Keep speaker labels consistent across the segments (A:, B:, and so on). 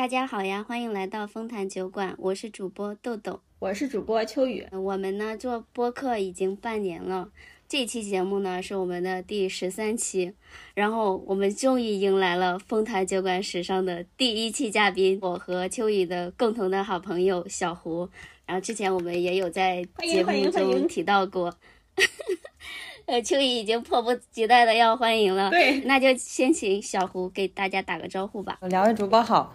A: 大家好呀，欢迎来到丰坛酒馆，我是主播豆豆，
B: 我是主播秋雨。
A: 我们呢做播客已经半年了，这期节目呢是我们的第十三期，然后我们终于迎来了丰坛酒馆史上的第一期嘉宾，我和秋雨的共同的好朋友小胡。然后之前我们也有在节目中提到过。呃，秋雨已经迫不及待的要欢迎了。
B: 对，
A: 那就先请小胡给大家打个招呼吧。
C: 两位主播好，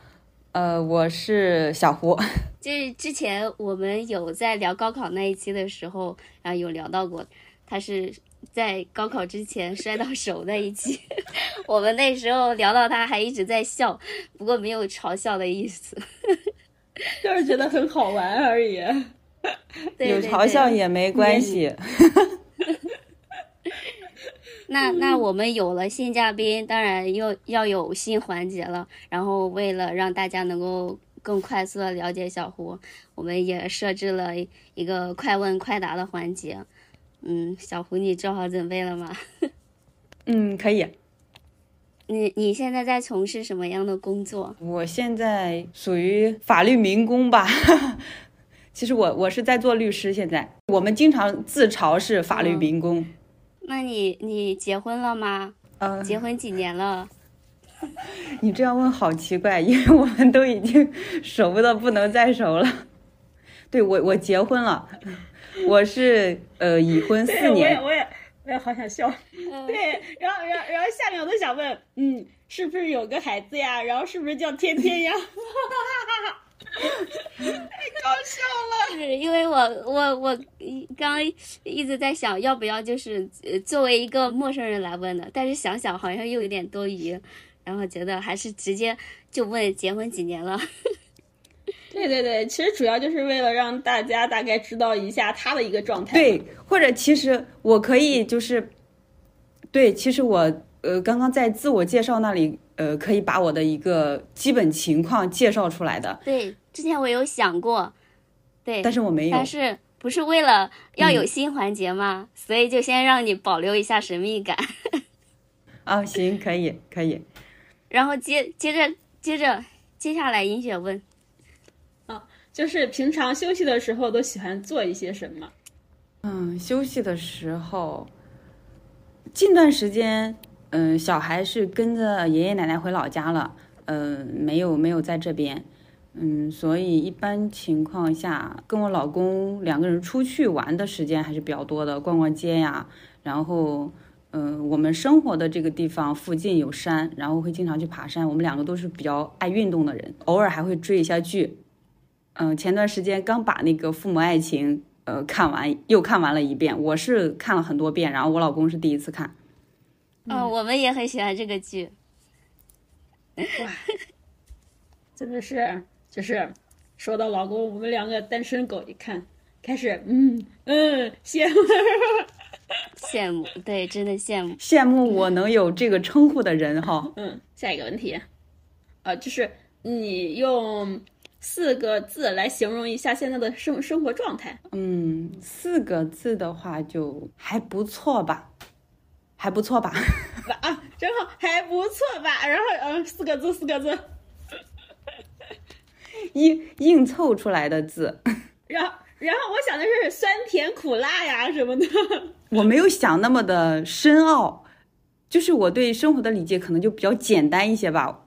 C: 呃，我是小胡。
A: 就是之前我们有在聊高考那一期的时候，然后有聊到过，他是在高考之前摔到手那一期。我们那时候聊到他还一直在笑，不过没有嘲笑的意思，
B: 就是觉得很好玩而已。
C: 有嘲笑也没关系。
A: 那那我们有了新嘉宾，当然又要有新环节了。然后为了让大家能够更快速的了解小胡，我们也设置了一个快问快答的环节。嗯，小胡，你做好准备了吗？
C: 嗯，可以。
A: 你你现在在从事什么样的工作？
C: 我现在属于法律民工吧。其实我我是在做律师，现在我们经常自嘲是法律民工。
A: 那你你结婚了吗？
C: 嗯，
A: 结婚几年了？
C: 你这样问好奇怪，因为我们都已经 熟的不能再熟了。对我我结婚了，我是呃已婚四
B: 年。我也我也我也好想笑。对，然后然后然后下面我都想问，嗯，是不是有个孩子呀？然后是不是叫天天呀？太搞笑了！
A: 是因为我我我刚一直在想要不要就是作为一个陌生人来问的，但是想想好像又有点多余，然后觉得还是直接就问结婚几年了。
B: 对对对，其实主要就是为了让大家大概知道一下他的一个状态。
C: 对，或者其实我可以就是，对，其实我呃刚刚在自我介绍那里呃可以把我的一个基本情况介绍出来的。
A: 对。之前我有想过，对，
C: 但是我没有。
A: 但是不是为了要有新环节吗？所以就先让你保留一下神秘感。
C: 啊，行，可以，可以。
A: 然后接接着接着接下来尹雪问，
B: 啊，就是平常休息的时候都喜欢做一些什么？
C: 嗯，休息的时候，近段时间，嗯，小孩是跟着爷爷奶奶回老家了，嗯，没有没有在这边。嗯，所以一般情况下，跟我老公两个人出去玩的时间还是比较多的，逛逛街呀。然后，嗯，我们生活的这个地方附近有山，然后会经常去爬山。我们两个都是比较爱运动的人，偶尔还会追一下剧。嗯，前段时间刚把那个《父母爱情》呃看完，又看完了一遍。我是看了很多遍，然后我老公是第一次看。
A: 嗯，我们也很喜欢这个剧。
B: 哇，真的是。就是说到老公，我们两个单身狗一看，开始嗯嗯羡慕
A: 羡慕，对，真的羡慕
C: 羡慕我能有这个称呼的人哈。
B: 嗯，下一个问题，啊，就是你用四个字来形容一下现在的生生活状态。
C: 嗯，四个字的话就还不错吧，还不错吧。
B: 啊，真好还不错吧。然后嗯，四个字，四个字。
C: 硬硬凑出来的字，
B: 然后然后我想的是酸甜苦辣呀什么的，
C: 我没有想那么的深奥，就是我对生活的理解可能就比较简单一些吧。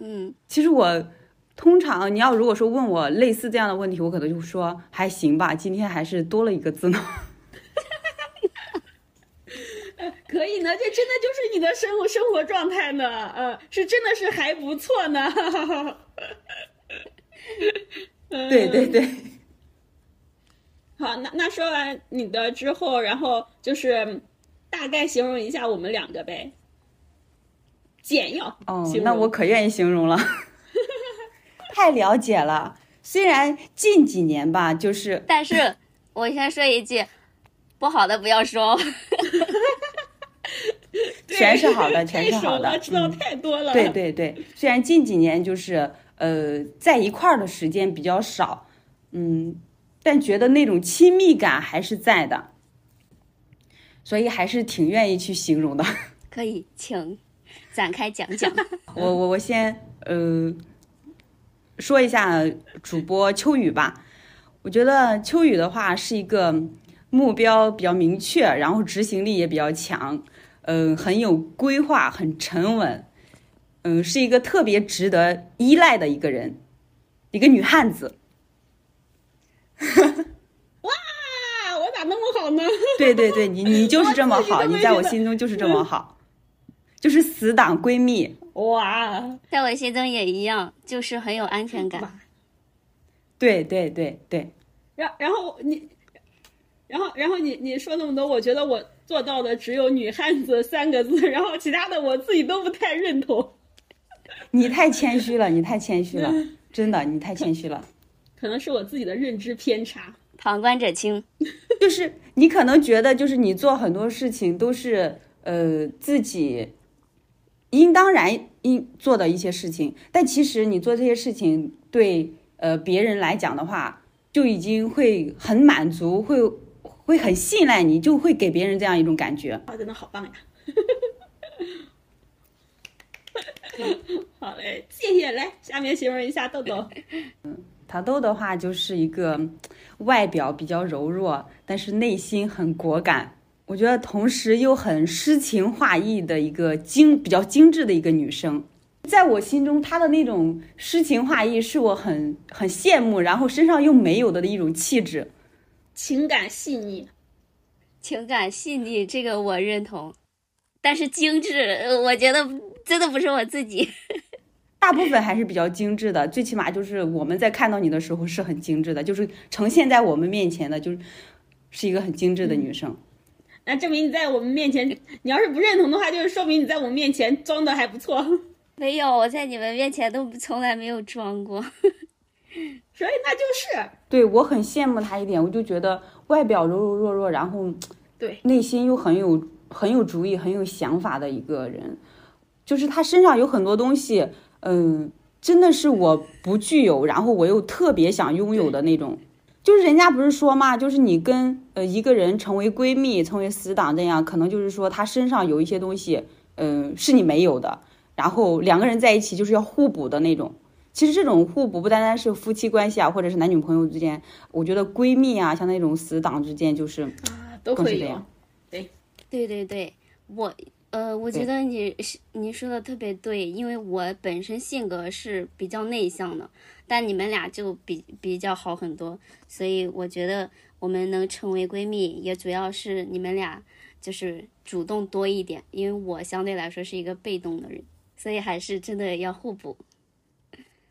A: 嗯，
C: 其实我通常你要如果说问我类似这样的问题，我可能就说还行吧。今天还是多了一个字呢。
B: 可以呢，这真的就是你的生活生活状态呢，呃，是真的是还不错呢。
C: 对对对，
B: 好，那那说完你的之后，然后就是大概形容一下我们两个呗，简要。
C: 哦，那我可愿意形容了，太了解了。虽然近几年吧，就是，
A: 但是我先说一句，不好的不要说。
C: 全是好的，全是好的，
B: 知道太多了。
C: 对对对，虽然近几年就是。呃，在一块儿的时间比较少，嗯，但觉得那种亲密感还是在的，所以还是挺愿意去形容的。
A: 可以，请展开讲讲。
C: 我我我先呃，说一下主播秋雨吧。我觉得秋雨的话是一个目标比较明确，然后执行力也比较强，嗯、很有规划，很沉稳，嗯、是一个特别值得依赖的一个人，一个女汉子。
B: 哇，我咋那么好呢？
C: 对对对，你你就是这么好，你在我心中就是这么好，就是死党闺蜜。
B: 哇，
A: 在我心中也一样，就是很有安全感。
C: 对对对对，
B: 然然后你，然后然后你你说那么多，我觉得我做到的只有“女汉子”三个字，然后其他的我自己都不太认同。
C: 你太谦虚了，你太谦虚了，真的，你太谦虚了。
B: 可能是我自己的认知偏差。
A: 旁观者清，
C: 就是你可能觉得，就是你做很多事情都是呃自己应当然应做的一些事情，但其实你做这些事情对呃别人来讲的话，就已经会很满足，会会很信赖你，就会给别人这样一种感觉。
B: 啊，真的好棒呀！好嘞，谢谢。来，下面形容一下豆豆。
C: 桃豆的话就是一个外表比较柔弱，但是内心很果敢。我觉得同时又很诗情画意的一个精比较精致的一个女生，在我心中，她的那种诗情画意是我很很羡慕，然后身上又没有的一种气质。
B: 情感细腻，
A: 情感细腻，这个我认同。但是精致，呃我觉得真的不是我自己。
C: 大部分还是比较精致的，最起码就是我们在看到你的时候是很精致的，就是呈现在我们面前的，就是是一个很精致的女生。
B: 那证明你在我们面前，你要是不认同的话，就是说明你在我们面前装的还不错。
A: 没有，我在你们面前都从来没有装过。
B: 所以那就是
C: 对我很羡慕他一点，我就觉得外表柔柔弱弱，然后
B: 对
C: 内心又很有很有主意、很有想法的一个人，就是他身上有很多东西，嗯，真的是我不具有，然后我又特别想拥有的那种。就是人家不是说嘛，就是你跟呃一个人成为闺蜜、成为死党这样，可能就是说他身上有一些东西，嗯、是你没有的，然后两个人在一起就是要互补的那种。其实这种互补不单单是夫妻关系啊，或者是男女朋友之间，我觉得闺蜜啊，像那种死党之间，就是
B: 啊，都会有
C: 更是这样。
A: 对对对，我呃，我觉得你是你说的特别对，因为我本身性格是比较内向的，但你们俩就比比较好很多，所以我觉得我们能成为闺蜜，也主要是你们俩就是主动多一点，因为我相对来说是一个被动的人，所以还是真的要互补。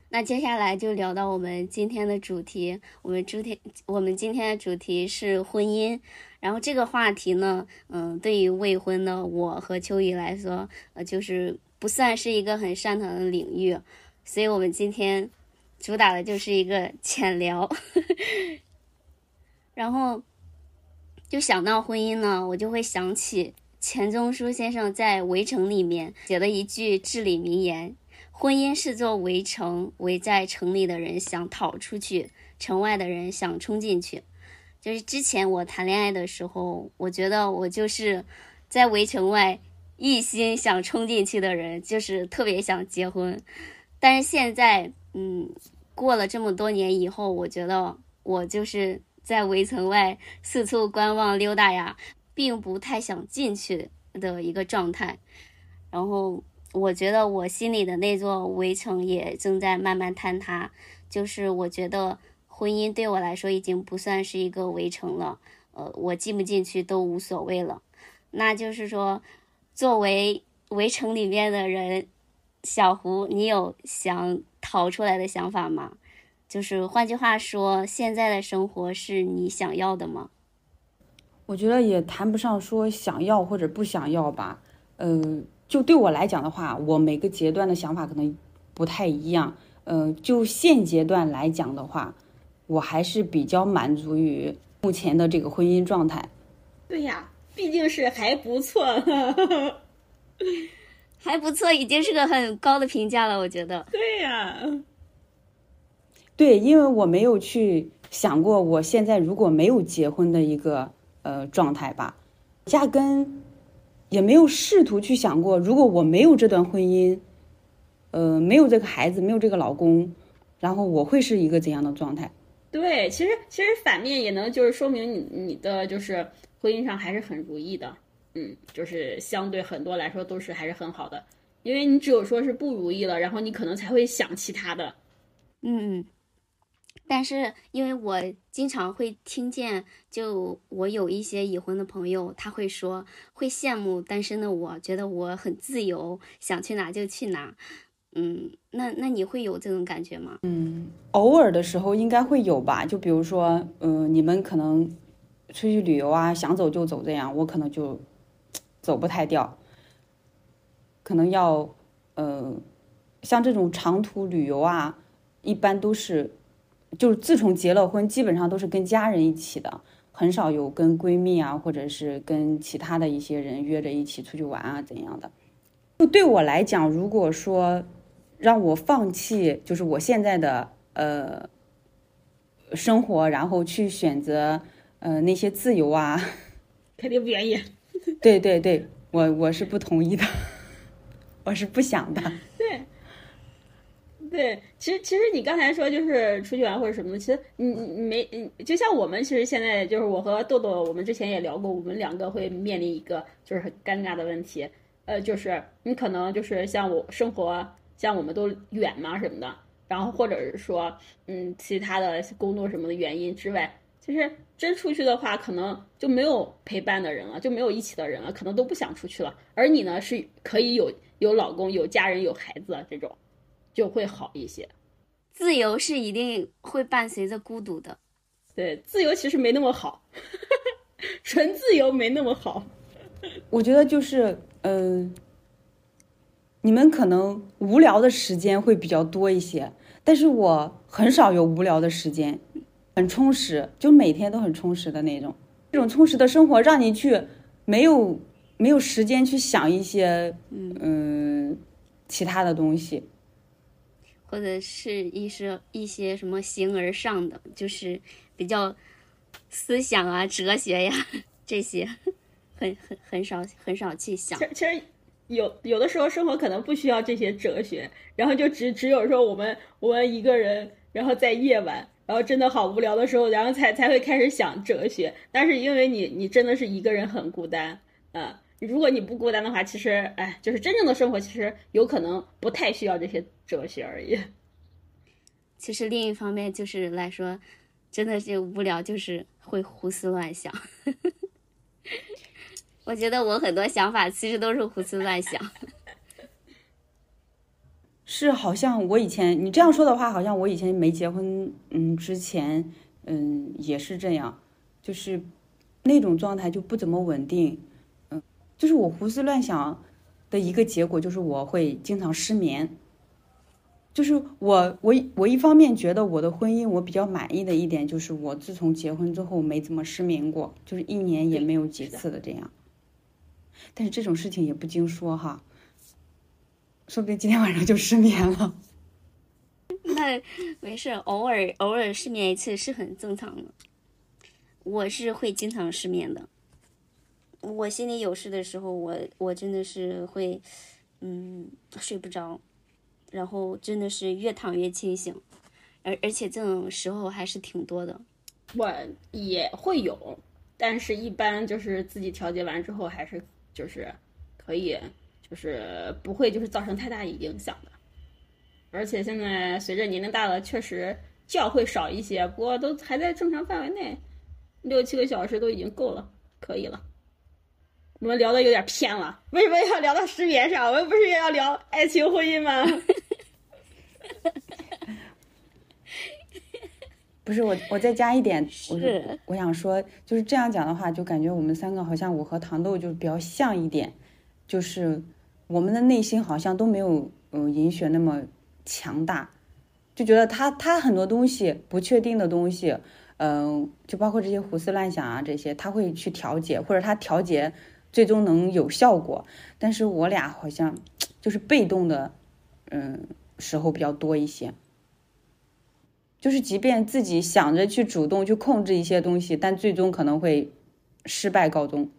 A: 那接下来就聊到我们今天的主题，我们主题我们今天的主题是婚姻。然后这个话题呢，嗯，对于未婚的我和秋雨来说，呃，就是不算是一个很擅长的领域，所以我们今天主打的就是一个浅聊。然后就想到婚姻呢，我就会想起钱钟书先生在《围城》里面写的一句至理名言：“婚姻是座围城，围在城里的人想逃出去，城外的人想冲进去。”就是之前我谈恋爱的时候，我觉得我就是在围城外一心想冲进去的人，就是特别想结婚。但是现在，嗯，过了这么多年以后，我觉得我就是在围城外四处观望溜达呀，并不太想进去的一个状态。然后我觉得我心里的那座围城也正在慢慢坍塌，就是我觉得。婚姻对我来说已经不算是一个围城了，呃，我进不进去都无所谓了。那就是说，作为围城里面的人，小胡，你有想逃出来的想法吗？就是换句话说，现在的生活是你想要的吗？
C: 我觉得也谈不上说想要或者不想要吧。呃，就对我来讲的话，我每个阶段的想法可能不太一样。呃，就现阶段来讲的话。我还是比较满足于目前的这个婚姻状态。
B: 对呀，毕竟是还不错，
A: 还不错，已经是个很高的评价了，我觉得。
B: 对呀，
C: 对，因为我没有去想过我现在如果没有结婚的一个呃状态吧，压根也没有试图去想过，如果我没有这段婚姻，呃，没有这个孩子，没有这个老公。然后我会是一个怎样的状态？
B: 对，其实其实反面也能就是说明你你的就是婚姻上还是很如意的，嗯，就是相对很多来说都是还是很好的，因为你只有说是不如意了，然后你可能才会想其他的。
A: 嗯嗯。但是因为我经常会听见，就我有一些已婚的朋友，他会说会羡慕单身的我，觉得我很自由，想去哪就去哪。嗯，那那你会有这种感觉吗？
C: 嗯，偶尔的时候应该会有吧。就比如说，嗯，你们可能出去旅游啊，想走就走这样，我可能就走不太掉。可能要，呃，像这种长途旅游啊，一般都是。就是自从结了婚，基本上都是跟家人一起的，很少有跟闺蜜啊，或者是跟其他的一些人约着一起出去玩啊怎样的。就对我来讲，如果说让我放弃，就是我现在的呃生活，然后去选择呃那些自由啊，
B: 肯定不愿意。
C: 对对对，我我是不同意的，我是不想的。
B: 对。对，其实其实你刚才说就是出去玩或者什么的，其实你你没，就像我们其实现在就是我和豆豆，我们之前也聊过，我们两个会面临一个就是很尴尬的问题，呃，就是你可能就是像我生活像我们都远嘛什么的，然后或者是说嗯其他的工作什么的原因之外，其实真出去的话，可能就没有陪伴的人了，就没有一起的人了，可能都不想出去了。而你呢，是可以有有老公、有家人、有孩子这种。就会好一些，
A: 自由是一定会伴随着孤独的。
B: 对，自由其实没那么好，纯自由没那么好。
C: 我觉得就是，嗯，你们可能无聊的时间会比较多一些，但是我很少有无聊的时间，很充实，就每天都很充实的那种。这种充实的生活让你去没有没有时间去想一些嗯其他的东西。
A: 或者是一些一些什么形而上的，就是比较思想啊、哲学呀这些，很很很少很少去想。
B: 其实有有的时候生活可能不需要这些哲学，然后就只只有说我们我们一个人，然后在夜晚，然后真的好无聊的时候，然后才才会开始想哲学。但是因为你你真的是一个人很孤单啊，如果你不孤单的话，其实哎，就是真正的生活其实有可能不太需要这些。哲学而已。
A: 其实另一方面就是来说，真的是无聊，就是会胡思乱想。我觉得我很多想法其实都是胡思乱想。
C: 是，好像我以前你这样说的话，好像我以前没结婚，嗯，之前，嗯，也是这样，就是那种状态就不怎么稳定，嗯，就是我胡思乱想的一个结果，就是我会经常失眠。就是我，我我一方面觉得我的婚姻我比较满意的一点，就是我自从结婚之后没怎么失眠过，就是一年也没有几次的这样。但是这种事情也不经说哈，说不定今天晚上就失眠了。
A: 那没事，偶尔偶尔失眠一次是很正常的。我是会经常失眠的，我心里有事的时候，我我真的是会，嗯，睡不着。然后真的是越躺越清醒，而而且这种时候还是挺多的。
B: 我也会有，但是一般就是自己调节完之后，还是就是可以，就是不会就是造成太大影响的。而且现在随着年龄大了，确实觉会少一些，不过都还在正常范围内，六七个小时都已经够了，可以了。我们聊的有点偏了，为什么要聊到失眠上？我们不是要聊爱情婚姻吗？
C: 不是我，我再加一点，我是我想说，就是这样讲的话，就感觉我们三个好像我和糖豆就比较像一点，就是我们的内心好像都没有嗯银雪那么强大，就觉得他他很多东西不确定的东西，嗯，就包括这些胡思乱想啊这些，他会去调节，或者他调节。最终能有效果，但是我俩好像就是被动的，嗯，时候比较多一些。就是即便自己想着去主动去控制一些东西，但最终可能会失败告终。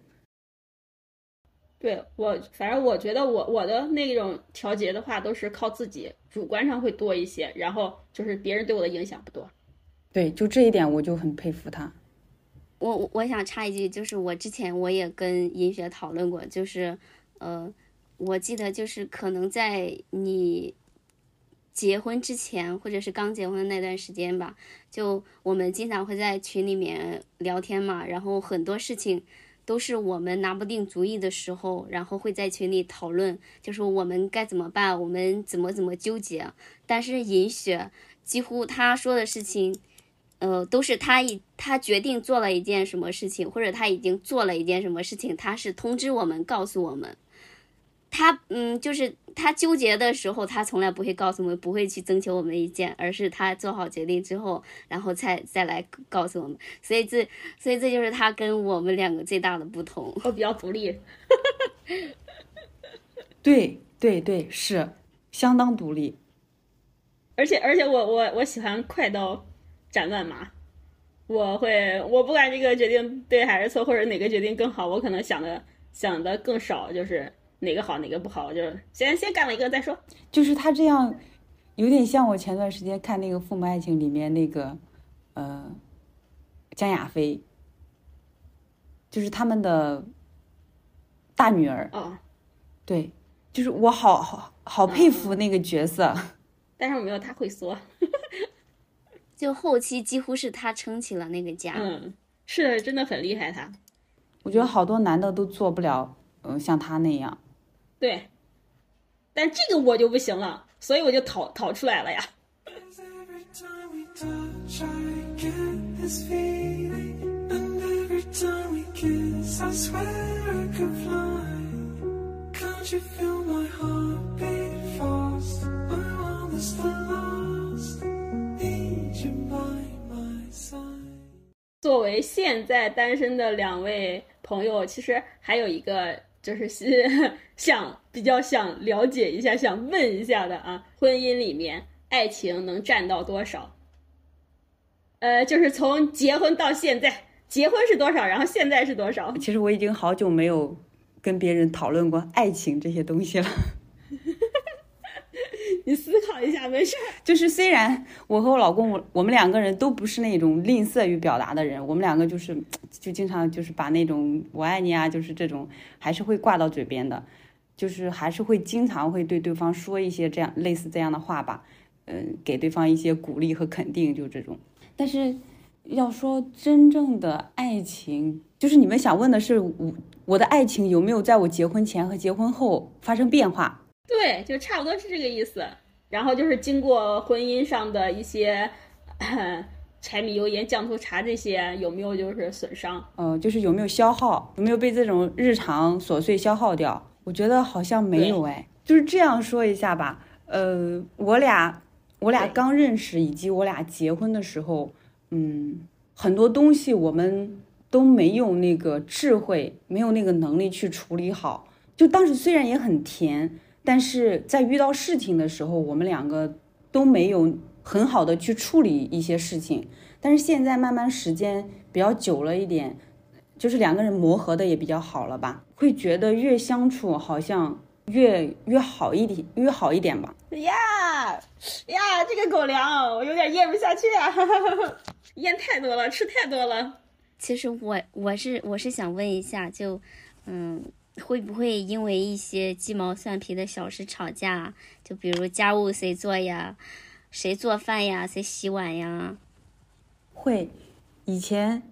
B: 对我，反正我觉得我我的那种调节的话，都是靠自己，主观上会多一些，然后就是别人对我的影响不多。
C: 对，就这一点我就很佩服他。
A: 我我想插一句，就是我之前我也跟银雪讨论过，就是呃，我记得就是可能在你结婚之前，或者是刚结婚那段时间吧，就我们经常会在群里面聊天嘛，然后很多事情都是我们拿不定主意的时候，然后会在群里讨论，就是我们该怎么办，我们怎么怎么纠结。但是银雪几乎她说的事情。呃，都是他一他决定做了一件什么事情，或者他已经做了一件什么事情，他是通知我们，告诉我们。他嗯，就是他纠结的时候，他从来不会告诉我们，不会去征求我们意见，而是他做好决定之后，然后再再来告诉我们。所以这，所以这就是他跟我们两个最大的不同。
B: 我比较独立。
C: 对对对，是相当独立。
B: 而且而且，我我我喜欢快刀。斩乱麻，我会，我不管这个决定对还是错，或者哪个决定更好，我可能想的想的更少，就是哪个好哪个不好，就是先先干了一个再说。
C: 就是他这样，有点像我前段时间看那个《父母爱情》里面那个，呃，江亚飞，就是他们的大女儿。
B: 哦，
C: 对，就是我好好好佩服那个角色，
B: 但是我没有他会说。
A: 就后期几乎是他撑起了那个家，
B: 嗯，是真的很厉害他。
C: 我觉得好多男的都做不了，嗯，像他那样。
B: 对，但这个我就不行了，所以我就逃逃出来了呀。作为现在单身的两位朋友，其实还有一个就是想比较想了解一下、想问一下的啊，婚姻里面爱情能占到多少？呃，就是从结婚到现在，结婚是多少，然后现在是多少？
C: 其实我已经好久没有跟别人讨论过爱情这些东西了。
B: 你思考一下，没事。
C: 就是虽然我和我老公，我我们两个人都不是那种吝啬于表达的人，我们两个就是就经常就是把那种“我爱你”啊，就是这种还是会挂到嘴边的，就是还是会经常会对对方说一些这样类似这样的话吧，嗯，给对方一些鼓励和肯定，就这种。但是要说真正的爱情，就是你们想问的是我我的爱情有没有在我结婚前和结婚后发生变化？
B: 对，就差不多是这个意思。然后就是经过婚姻上的一些柴米油盐酱醋茶这些，有没有就是损伤？
C: 呃，就是有没有消耗？有没有被这种日常琐碎消耗掉？我觉得好像没有哎。就是这样说一下吧。呃，我俩我俩刚认识以及我俩结婚的时候，嗯，很多东西我们都没有那个智慧，没有那个能力去处理好。就当时虽然也很甜。但是在遇到事情的时候，我们两个都没有很好的去处理一些事情。但是现在慢慢时间比较久了一点，就是两个人磨合的也比较好了吧，会觉得越相处好像越越好一点，越好一点吧。
B: 呀呀，这个狗粮我有点咽不下去啊，咽太多了，吃太多了。
A: 其实我我是我是想问一下，就嗯。会不会因为一些鸡毛蒜皮的小事吵架？就比如家务谁做呀，谁做饭呀，谁洗碗呀？
C: 会。以前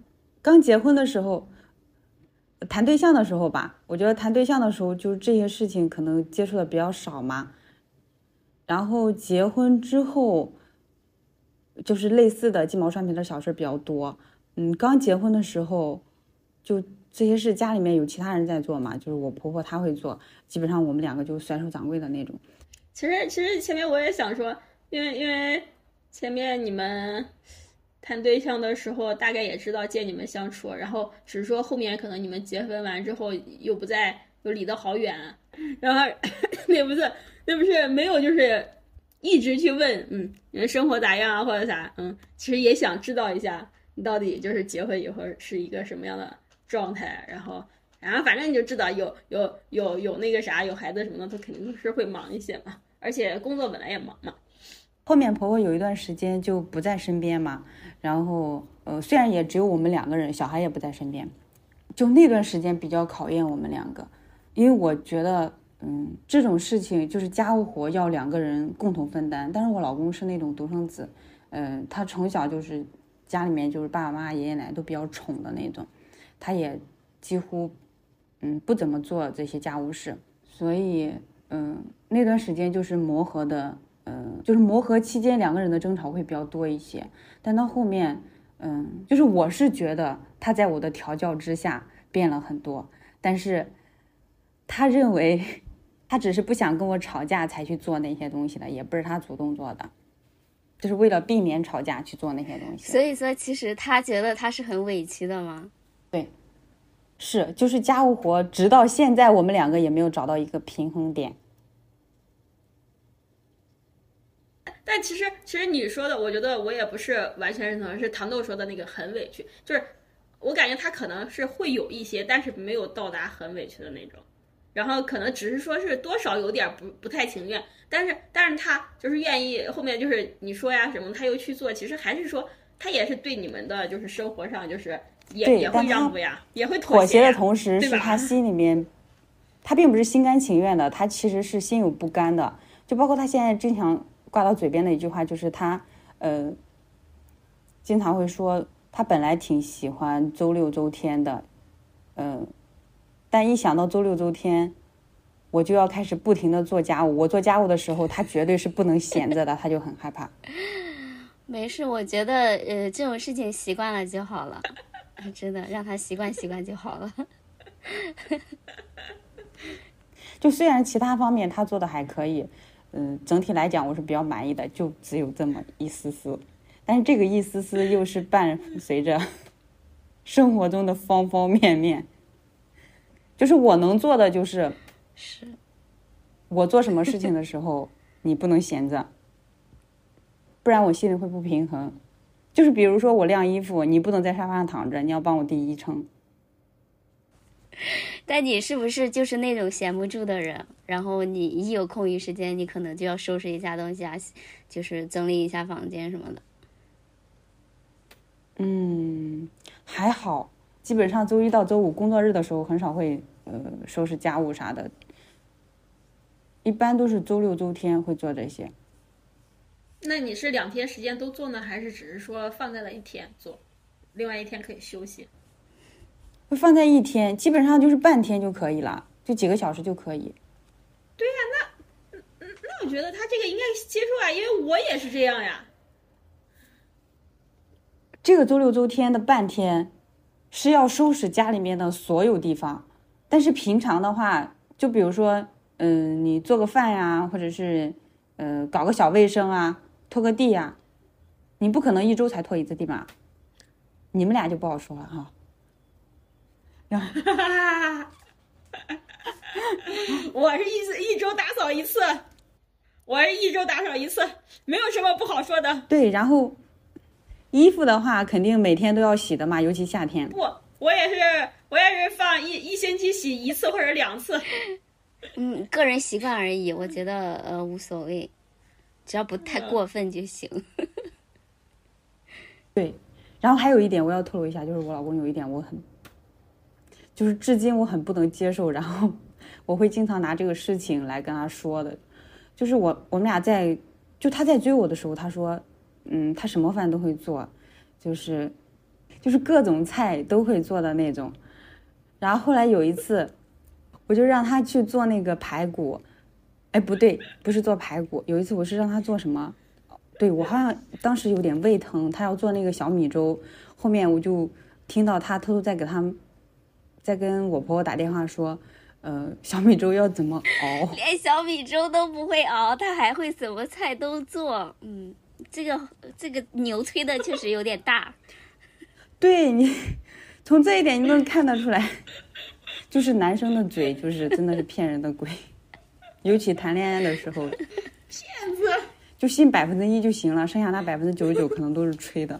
C: 刚结婚的时候，谈对象的时候吧，我觉得谈对象的时候就这些事情可能接触的比较少嘛。然后结婚之后，就是类似的鸡毛蒜皮的小事比较多。嗯，刚结婚的时候就。这些事家里面有其他人在做嘛？就是我婆婆她会做，基本上我们两个就甩手掌柜的那种。
B: 其实其实前面我也想说，因为因为前面你们谈对象的时候，大概也知道见你们相处，然后只是说后面可能你们结婚完之后又不在，又离得好远，然后 那不是那不是没有就是一直去问，嗯，你们生活咋样啊或者啥，嗯，其实也想知道一下你到底就是结婚以后是一个什么样的。状态，然后，然后反正你就知道有有有有那个啥有孩子什么的，他肯定是会忙一些嘛，而且工作本来也忙嘛。
C: 后面婆婆有一段时间就不在身边嘛，然后呃虽然也只有我们两个人，小孩也不在身边，就那段时间比较考验我们两个，因为我觉得嗯这种事情就是家务活要两个人共同分担，但是我老公是那种独生子，嗯、他从小就是家里面就是爸爸妈妈、爷爷奶奶都比较宠的那种，他也几乎嗯不怎么做这些家务事，所以嗯那段时间就是磨合的。嗯，就是磨合期间两个人的争吵会比较多一些，但到后面，嗯，就是我是觉得他在我的调教之下变了很多，但是他认为他只是不想跟我吵架才去做那些东西的，也不是他主动做的，就是为了避免吵架去做那些东西。
A: 所以说，其实他觉得他是很委屈的吗？
C: 对是，就是家务活，直到现在我们两个也没有找到一个平衡点。
B: 但其实，其实你说的，我觉得我也不是完全认同，是糖豆说的那个很委屈，就是我感觉他可能是会有一些，但是没有到达很委屈的那种，然后可能只是说是多少有点不不太情愿，但是但是他就是愿意后面就是你说呀什么，他又去做，其实还是说他也是对你们的就是生活上就是也也会
C: 对但他
B: 让步呀，也会
C: 妥协的同时，是他心里面，他并不是心甘情愿的，他其实是心有不甘的。就包括他现在经常挂到嘴边的一句话，就是他呃，经常会说他本来挺喜欢周六周天的，嗯、但一想到周六周天，我就要开始不停的做家务。我做家务的时候，他绝对是不能闲着的，他就很害怕。
A: 没事，我觉得呃这种事情习惯了就好了，真的让他习惯习惯就好了。
C: 就虽然其他方面他做的还可以，嗯，整体来讲我是比较满意的，就只有这么一丝丝，但是这个一丝丝又是伴随着生活中的方方面面。就是我能做的就是，
A: 是，
C: 我做什么事情的时候，你不能闲着，不然我心里会不平衡。就是比如说我晾衣服，你不能在沙发上躺着，你要帮我递衣撑。
A: 但你是不是就是那种闲不住的人？然后你一有空余时间，你可能就要收拾一下东西啊，就是整理一下房间什么的。
C: 嗯，还好，基本上周一到周五工作日的时候很少会呃收拾家务啥的，一般都是周六周天会做这些。
B: 那你是两天时间都做呢，还是只是说放在了一天做，另外一天可以休息？
C: 会放在一天，基本上就是半天就可以了，就几个小时就可以。
B: 对呀那那我觉得他这个应该接受啊，因为我也是这样呀。
C: 这个周六周天的半天是要收拾家里面的所有地方，但是平常的话，就比如说，嗯、你做个饭呀，或者是，呃，搞个小卫生啊，拖个地呀，你不可能一周才拖一次地吧？你们俩就不好说了哈。然后，
B: 我是一次一周打扫一次，我是一周打扫一次，没有什么不好说的。
C: 对，然后衣服的话，肯定每天都要洗的嘛，尤其夏天。
B: 不，我也是，我也是放一一星期洗一次或者两次。
A: 嗯，个人习惯而已，我觉得呃无所谓，只要不太。过分就行。
C: 对，然后还有一点我要透露一下，就是我老公有一点我很，就是至今我很不能接受，然后我会经常拿这个事情来跟他说的，就是我我们俩在就他在追我的时候，他说，嗯，他什么饭都会做，就是就是各种菜都会做的那种，然后后来有一次，我就让他去做那个排骨，哎不对，不是做排骨，有一次我是让他做什么？对我好像当时有点胃疼，他要做那个小米粥，后面我就听到他偷偷在给他，在跟我婆婆打电话说，呃，小米粥要怎么熬？
A: 连小米粥都不会熬，他还会什么菜都做。嗯，这个这个牛吹的确实有点大。
C: 对你，从这一点你能看得出来，就是男生的嘴就是真的是骗人的鬼，尤其谈恋爱的时候，
B: 骗子，
C: 就信百分之一就行了，剩下那百分之九十九可能都是吹的。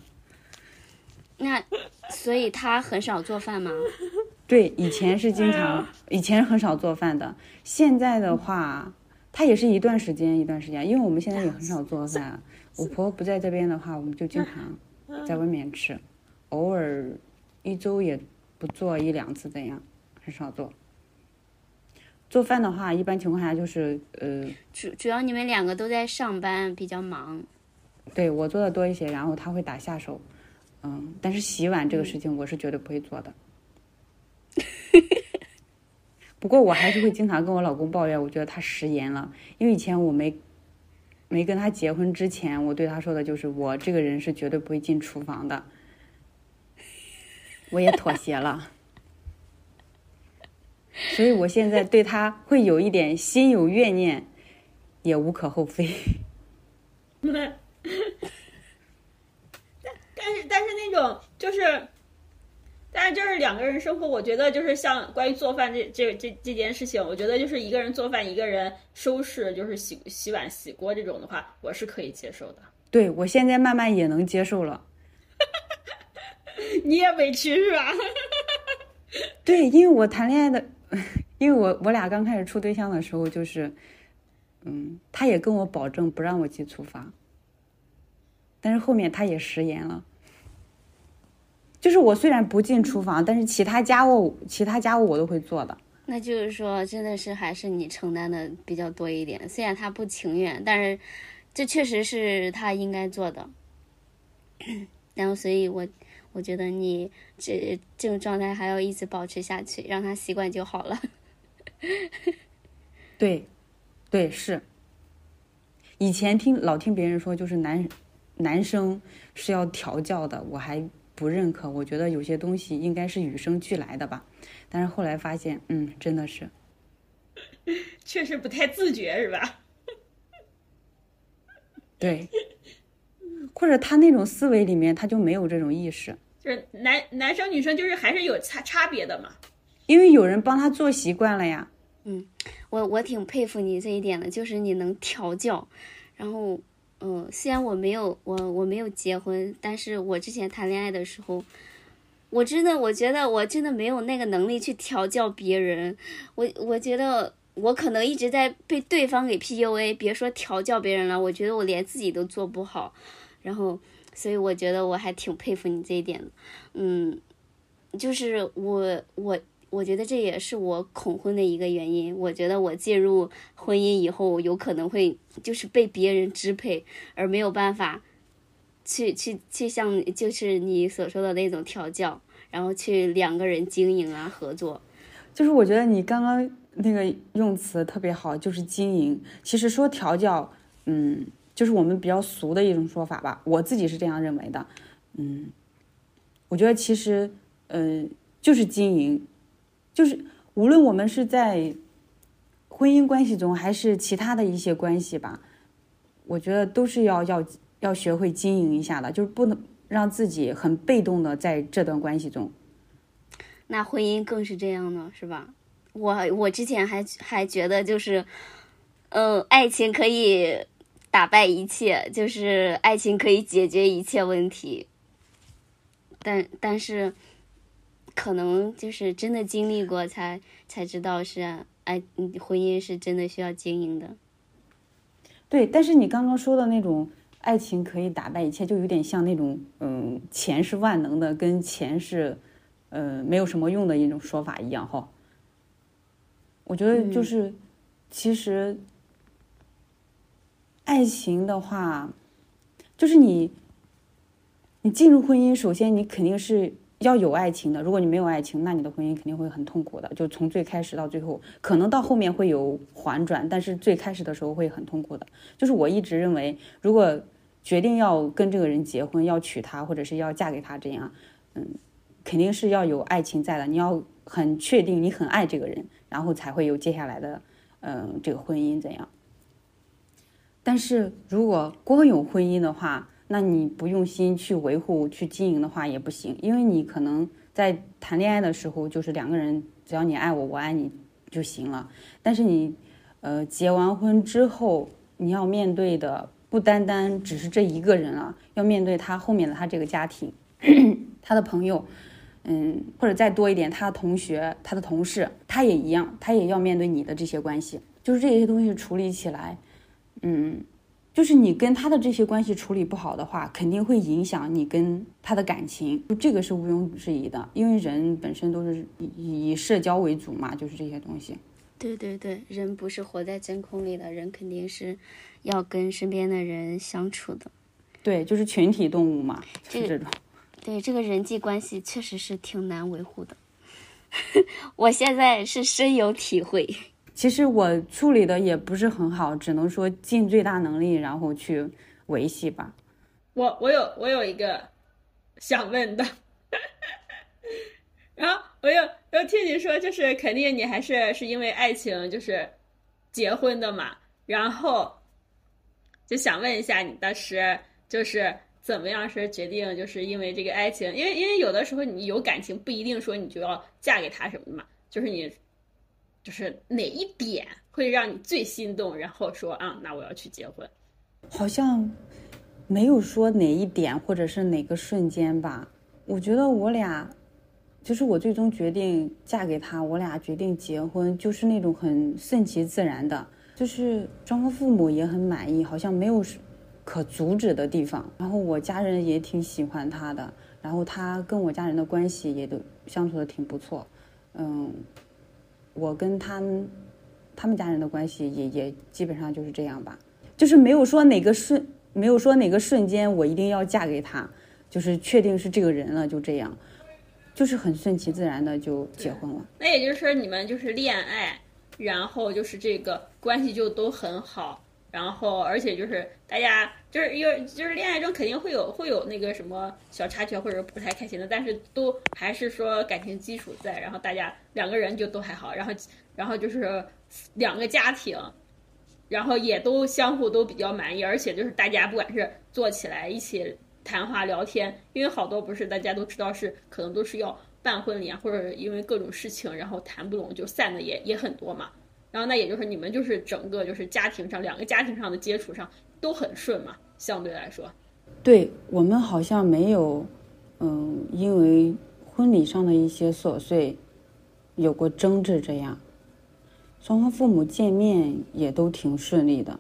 A: 那所以他很少做饭吗？
C: 对，以前是经常，以前很少做饭的。现在的话，他也是一段时间一段时间，因为我们现在也很少做饭。我婆婆不在这边的话，我们就经常在外面吃，偶尔一周也不做一两次这样，很少做。做饭的话，一般情况下就是呃，
A: 主主要你们两个都在上班，比较忙。
C: 对我做的多一些，然后他会打下手，嗯，但是洗碗这个事情我是绝对不会做的。不过我还是会经常跟我老公抱怨，我觉得他食言了，因为以前我没没跟他结婚之前，我对他说的就是我这个人是绝对不会进厨房的，我也妥协了，所以我现在对他会有一点心有怨念，也无可厚非。
B: 但但是但是那种就是，但是就是两个人生活，我觉得就是像关于做饭这这这这件事情，我觉得就是一个人做饭，一个人收拾，就是洗洗碗、洗锅这种的话，我是可以接受的。
C: 对我现在慢慢也能接受了。
B: 你也委屈是吧？
C: 对，因为我谈恋爱的，因为我我俩刚开始处对象的时候，就是，嗯，他也跟我保证不让我进厨房。但是后面他也食言了，就是我虽然不进厨房，但是其他家务其他家务我都会做的。
A: 那就是说，真的是还是你承担的比较多一点。虽然他不情愿，但是这确实是他应该做的。然后，所以我我觉得你这这种状态还要一直保持下去，让他习惯就好了。
C: 对，对是。以前听老听别人说，就是男。男生是要调教的，我还不认可。我觉得有些东西应该是与生俱来的吧。但是后来发现，嗯，真的是，
B: 确实不太自觉，是吧？
C: 对，或者他那种思维里面他就没有这种意识。
B: 就是男男生女生就是还是有差差别的嘛。
C: 因为有人帮他做习惯了呀。
A: 嗯，我我挺佩服你这一点的，就是你能调教，然后。嗯，虽然我没有我我没有结婚，但是我之前谈恋爱的时候，我真的我觉得我真的没有那个能力去调教别人。我我觉得我可能一直在被对方给 PUA，别说调教别人了，我觉得我连自己都做不好。然后，所以我觉得我还挺佩服你这一点的。嗯，就是我我。我觉得这也是我恐婚的一个原因。我觉得我进入婚姻以后，有可能会就是被别人支配，而没有办法去去去像就是你所说的那种调教，然后去两个人经营啊合作。
C: 就是我觉得你刚刚那个用词特别好，就是经营。其实说调教，嗯，就是我们比较俗的一种说法吧。我自己是这样认为的。嗯，我觉得其实，嗯，就是经营。就是无论我们是在婚姻关系中，还是其他的一些关系吧，我觉得都是要要要学会经营一下的，就是不能让自己很被动的在这段关系中。
A: 那婚姻更是这样呢，是吧？我我之前还还觉得就是，嗯，爱情可以打败一切，就是爱情可以解决一切问题，但但是。可能就是真的经历过，才才知道是爱，婚姻是真的需要经营的。
C: 对，但是你刚刚说的那种爱情可以打败一切，就有点像那种嗯，钱是万能的，跟钱是呃没有什么用的一种说法一样哈。我觉得就是，其实爱情的话，就是你你进入婚姻，首先你肯定是。要有爱情的，如果你没有爱情，那你的婚姻肯定会很痛苦的。就从最开始到最后，可能到后面会有缓转，但是最开始的时候会很痛苦的。就是我一直认为，如果决定要跟这个人结婚，要娶她，或者是要嫁给他，这样，嗯，肯定是要有爱情在的。你要很确定你很爱这个人，然后才会有接下来的，嗯，这个婚姻怎样。但是如果光有婚姻的话，那你不用心去维护、去经营的话也不行，因为你可能在谈恋爱的时候就是两个人，只要你爱我，我爱你就行了。但是你，呃，结完婚之后，你要面对的不单单只是这一个人了，要面对他后面的他这个家庭，他的朋友，嗯，或者再多一点，他的同学、他的同事，他也一样，他也要面对你的这些关系，就是这些东西处理起来，嗯，就是你跟他的这些关系处理不好的话，肯定会影响你跟他的感情，就这个是毋庸置疑的，因为人本身都是以以社交为主嘛，就是这些东西。
A: 对对对，人不是活在真空里的，人肯定是要跟身边的人相处的。
C: 对，就是群体动物嘛，
A: 就
C: 是这种。
A: 对，这个人际关系确实是挺难维护的，我现在是深有体会。
C: 其实我处理的也不是很好，只能说尽最大能力，然后去维系吧。
B: 我我有我有一个想问的，然后我又又听你说，就是肯定你还是是因为爱情就是结婚的嘛，然后就想问一下你当时就是怎么样是决定就是因为这个爱情，因为因为有的时候你有感情不一定说你就要嫁给他什么的嘛，就是你就是哪一点会让你最心动，然后说啊，那我要去结婚。
C: 好像没有说哪一点或者是哪个瞬间吧。我觉得我俩，就是我最终决定嫁给他，我俩决定结婚，就是那种很顺其自然的，就是双方父母也很满意，好像没有可阻止的地方。然后我家人也挺喜欢他的，然后他跟我家人的关系也都相处的挺不错。嗯，我跟他们他们家人的关系也也基本上就是这样吧。就是没有说哪个瞬，没有说哪个瞬间我一定要嫁给他，就是确定是这个人了，就这样，就是很顺其自然的就结婚了。
B: 那也就是说你们就是恋爱，然后就是这个关系就都很好，然后而且就是大家就是有就是恋爱中肯定会有会有那个什么小插曲或者不太开心的，但是都还是说感情基础在，然后大家两个人就都还好，然后然后就是两个家庭。然后也都相互都比较满意，而且就是大家不管是坐起来一起谈话聊天，因为好多不是大家都知道是可能都是要办婚礼啊，或者因为各种事情然后谈不拢就散的也也很多嘛。然后那也就是你们就是整个就是家庭上两个家庭上的接触上都很顺嘛，相对来说。
C: 对我们好像没有，嗯，因为婚礼上的一些琐碎有过争执这样。双方父母见面也都挺顺利的，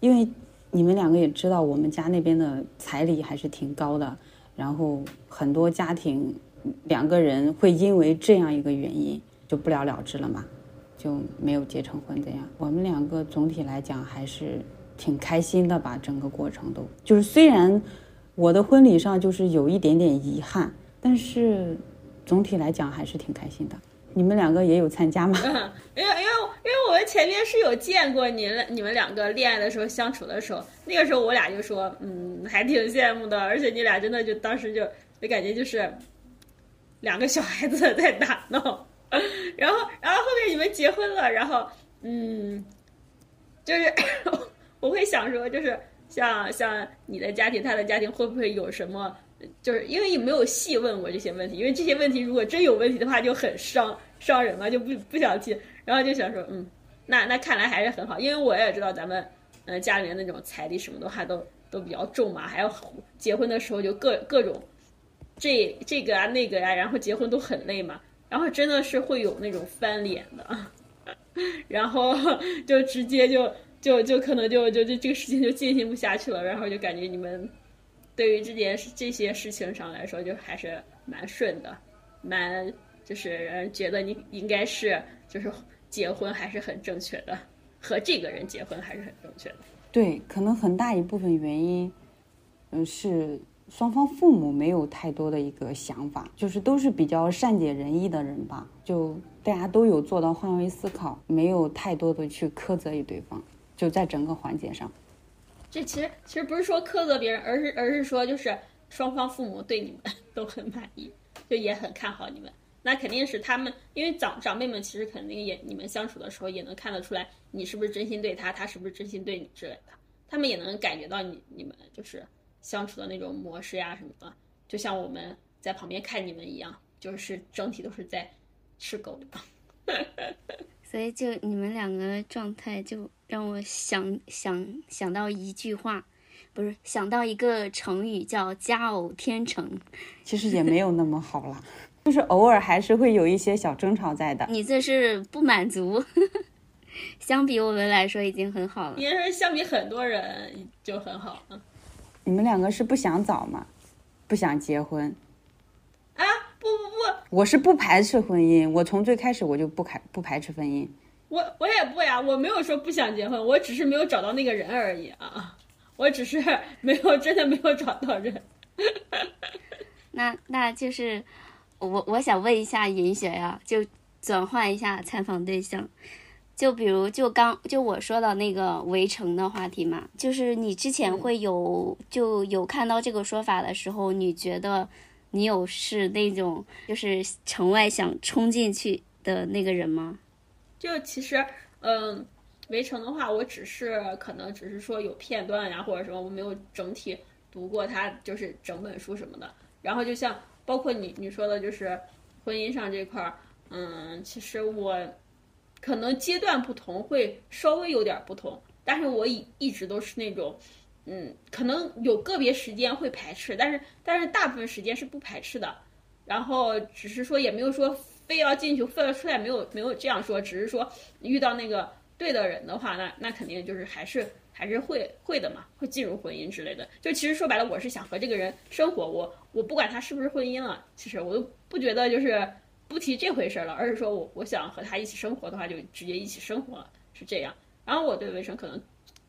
C: 因为你们两个也知道，我们家那边的彩礼还是挺高的，然后很多家庭两个人会因为这样一个原因就不了了之了嘛，就没有结成婚这样。我们两个总体来讲还是挺开心的吧，整个过程都就是虽然我的婚礼上就是有一点点遗憾，但是总体来讲还是挺开心的。你们两个也有参加吗？
B: 因为因为因为我们前面是有见过你你们两个恋爱的时候相处的时候，那个时候我俩就说，嗯，还挺羡慕的，而且你俩真的就当时就就感觉就是两个小孩子在打闹，然后然后后面你们结婚了，然后嗯，就是 我会想说，就是像像你的家庭，他的家庭会不会有什么？就是因为你没有细问过这些问题，因为这些问题如果真有问题的话就很伤伤人嘛，就不不想提，然后就想说，嗯，那那看来还是很好，因为我也知道咱们，嗯，家里面那种彩礼什么的话都都比较重嘛，还要结婚的时候就各各种，这这个啊那个呀，然后结婚都很累嘛，然后真的是会有那种翻脸的，然后就直接就就就可能就就就这个事情就进行不下去了，然后就感觉你们。对于这件事这些事情上来说，就还是蛮顺的，蛮就是觉得你应该是就是结婚还是很正确的，和这个人结婚还是很正确的。
C: 对，可能很大一部分原因，嗯，是双方父母没有太多的一个想法，就是都是比较善解人意的人吧，就大家都有做到换位思考，没有太多的去苛责于对方，就在整个环节上。
B: 这其实其实不是说苛责别人，而是而是说就是双方父母对你们 都很满意，就也很看好你们。那肯定是他们，因为长长辈们其实肯定也你们相处的时候也能看得出来，你是不是真心对他，他是不是真心对你之类的。他们也能感觉到你你们就是相处的那种模式呀什么的，就像我们在旁边看你们一样，就是整体都是在吃狗的。
A: 所以就你们两个状态就。让我想想想到一句话，不是想到一个成语叫“佳偶天成”，
C: 其实也没有那么好啦。就是偶尔还是会有一些小争吵在的。
A: 你这是不满足，相比我们来说已经很好了。
B: 也是相比很多人就很好。
C: 你们两个是不想早吗？不想结婚？
B: 啊，不不不，
C: 我是不排斥婚姻，我从最开始我就不排不排斥婚姻。
B: 我我也不呀，我没有说不想结婚，我只是没有找到那个人而已啊，我只是没有真的没有找到人。
A: 那那就是我我想问一下银雪呀，就转换一下采访对象，就比如就刚就我说的那个围城的话题嘛，就是你之前会有就有看到这个说法的时候，你觉得你有是那种就是城外想冲进去的那个人吗？
B: 就其实，嗯，围城的话，我只是可能只是说有片段呀或者什么，我没有整体读过它，就是整本书什么的。然后就像包括你你说的，就是婚姻上这块儿，嗯，其实我可能阶段不同会稍微有点不同，但是我一一直都是那种，嗯，可能有个别时间会排斥，但是但是大部分时间是不排斥的。然后只是说也没有说。非要进去，非要出来，没有没有这样说，只是说遇到那个对的人的话，那那肯定就是还是还是会会的嘛，会进入婚姻之类的。就其实说白了，我是想和这个人生活，我我不管他是不是婚姻了，其实我都不觉得就是不提这回事了，而是说我我想和他一起生活的话，就直接一起生活了，是这样。然后我对围城可能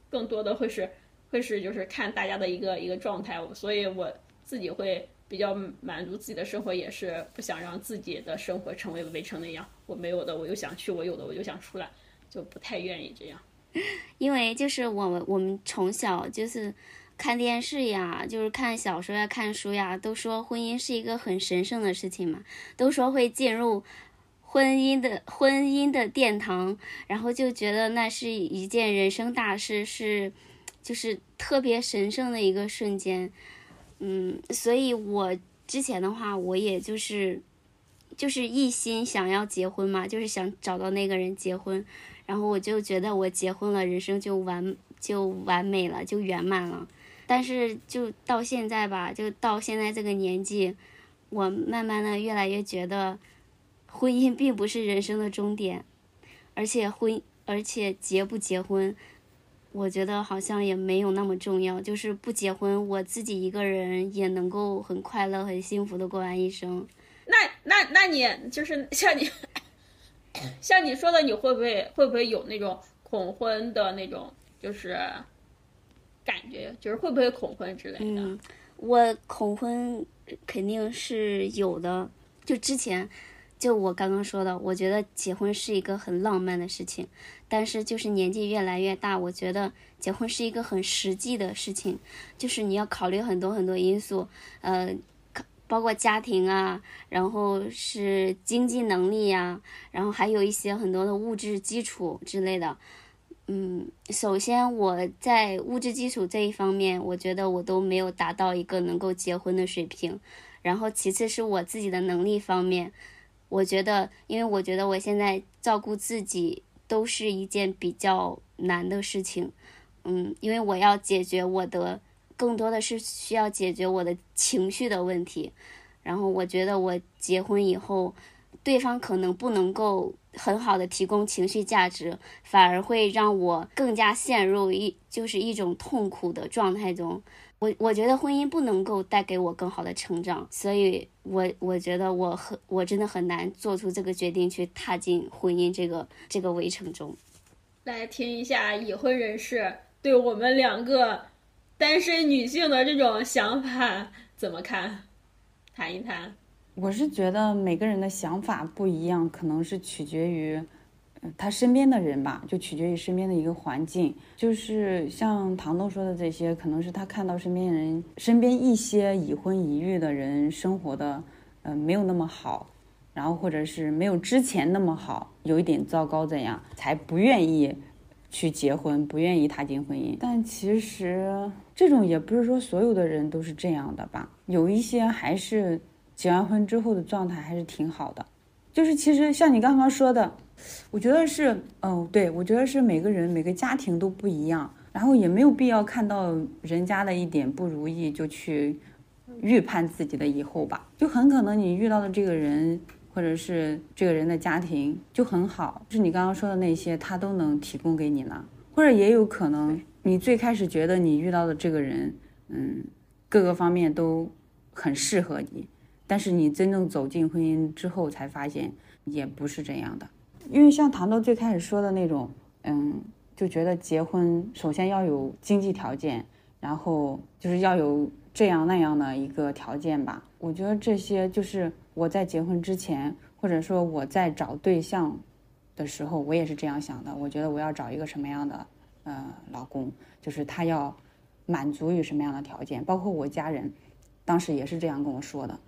B: 更多的会是会是就是看大家的一个一个状态，所以我自己会。比较满足自己的生活，也是不想让自己的生活成为围城那样。我没有的，我又想去；我有的，我就想出来，就不太愿意这样。
A: 因为就是我们我们从小就是看电视呀，就是看小说呀、看书呀，都说婚姻是一个很神圣的事情嘛，都说会进入婚姻的婚姻的殿堂，然后就觉得那是一件人生大事，是就是特别神圣的一个瞬间。嗯，所以我之前的话，我也就是，就是一心想要结婚嘛，就是想找到那个人结婚，然后我就觉得我结婚了，人生就完就完美了，就圆满了。但是就到现在吧，就到现在这个年纪，我慢慢的越来越觉得，婚姻并不是人生的终点，而且婚而且结不结婚。我觉得好像也没有那么重要，就是不结婚，我自己一个人也能够很快乐、很幸福的过完一生。
B: 那那那你就是像你，像你说的，你会不会会不会有那种恐婚的那种就是感觉，就是会不会恐婚之类的？
A: 嗯，我恐婚肯定是有的，就之前。就我刚刚说的，我觉得结婚是一个很浪漫的事情，但是就是年纪越来越大，我觉得结婚是一个很实际的事情，就是你要考虑很多很多因素，呃，包括家庭啊，然后是经济能力呀，然后还有一些很多的物质基础之类的。嗯，首先我在物质基础这一方面，我觉得我都没有达到一个能够结婚的水平，然后其次是我自己的能力方面。我觉得，因为我觉得我现在照顾自己都是一件比较难的事情，嗯，因为我要解决我的，更多的是需要解决我的情绪的问题。然后我觉得我结婚以后，对方可能不能够很好的提供情绪价值，反而会让我更加陷入一就是一种痛苦的状态中。我我觉得婚姻不能够带给我更好的成长，所以我我觉得我很我真的很难做出这个决定去踏进婚姻这个这个围城中。
B: 来听一下已婚人士对我们两个单身女性的这种想法怎么看？谈一谈。
C: 我是觉得每个人的想法不一样，可能是取决于。他身边的人吧，就取决于身边的一个环境。就是像唐豆说的这些，可能是他看到身边人、身边一些已婚已育的人生活的，嗯，没有那么好，然后或者是没有之前那么好，有一点糟糕，怎样才不愿意去结婚，不愿意踏进婚姻。但其实这种也不是说所有的人都是这样的吧，有一些还是结完婚之后的状态还是挺好的。就是其实像你刚刚说的。我觉得是，嗯，对，我觉得是每个人每个家庭都不一样，然后也没有必要看到人家的一点不如意就去预判自己的以后吧，就很可能你遇到的这个人，或者是这个人的家庭就很好，就是你刚刚说的那些，他都能提供给你呢。或者也有可能，你最开始觉得你遇到的这个人，嗯，各个方面都很适合你，但是你真正走进婚姻之后，才发现也不是这样的。因为像糖豆最开始说的那种，嗯，就觉得结婚首先要有经济条件，然后就是要有。这样那样的一个条件吧，我觉得这些就是我在结婚之前，或者说我在找对象的时候，我也是这样想的。我觉得我要找一个什么样的呃老公，就是他要满足于什么样的条件，包括我家人当时也是这样跟我说的，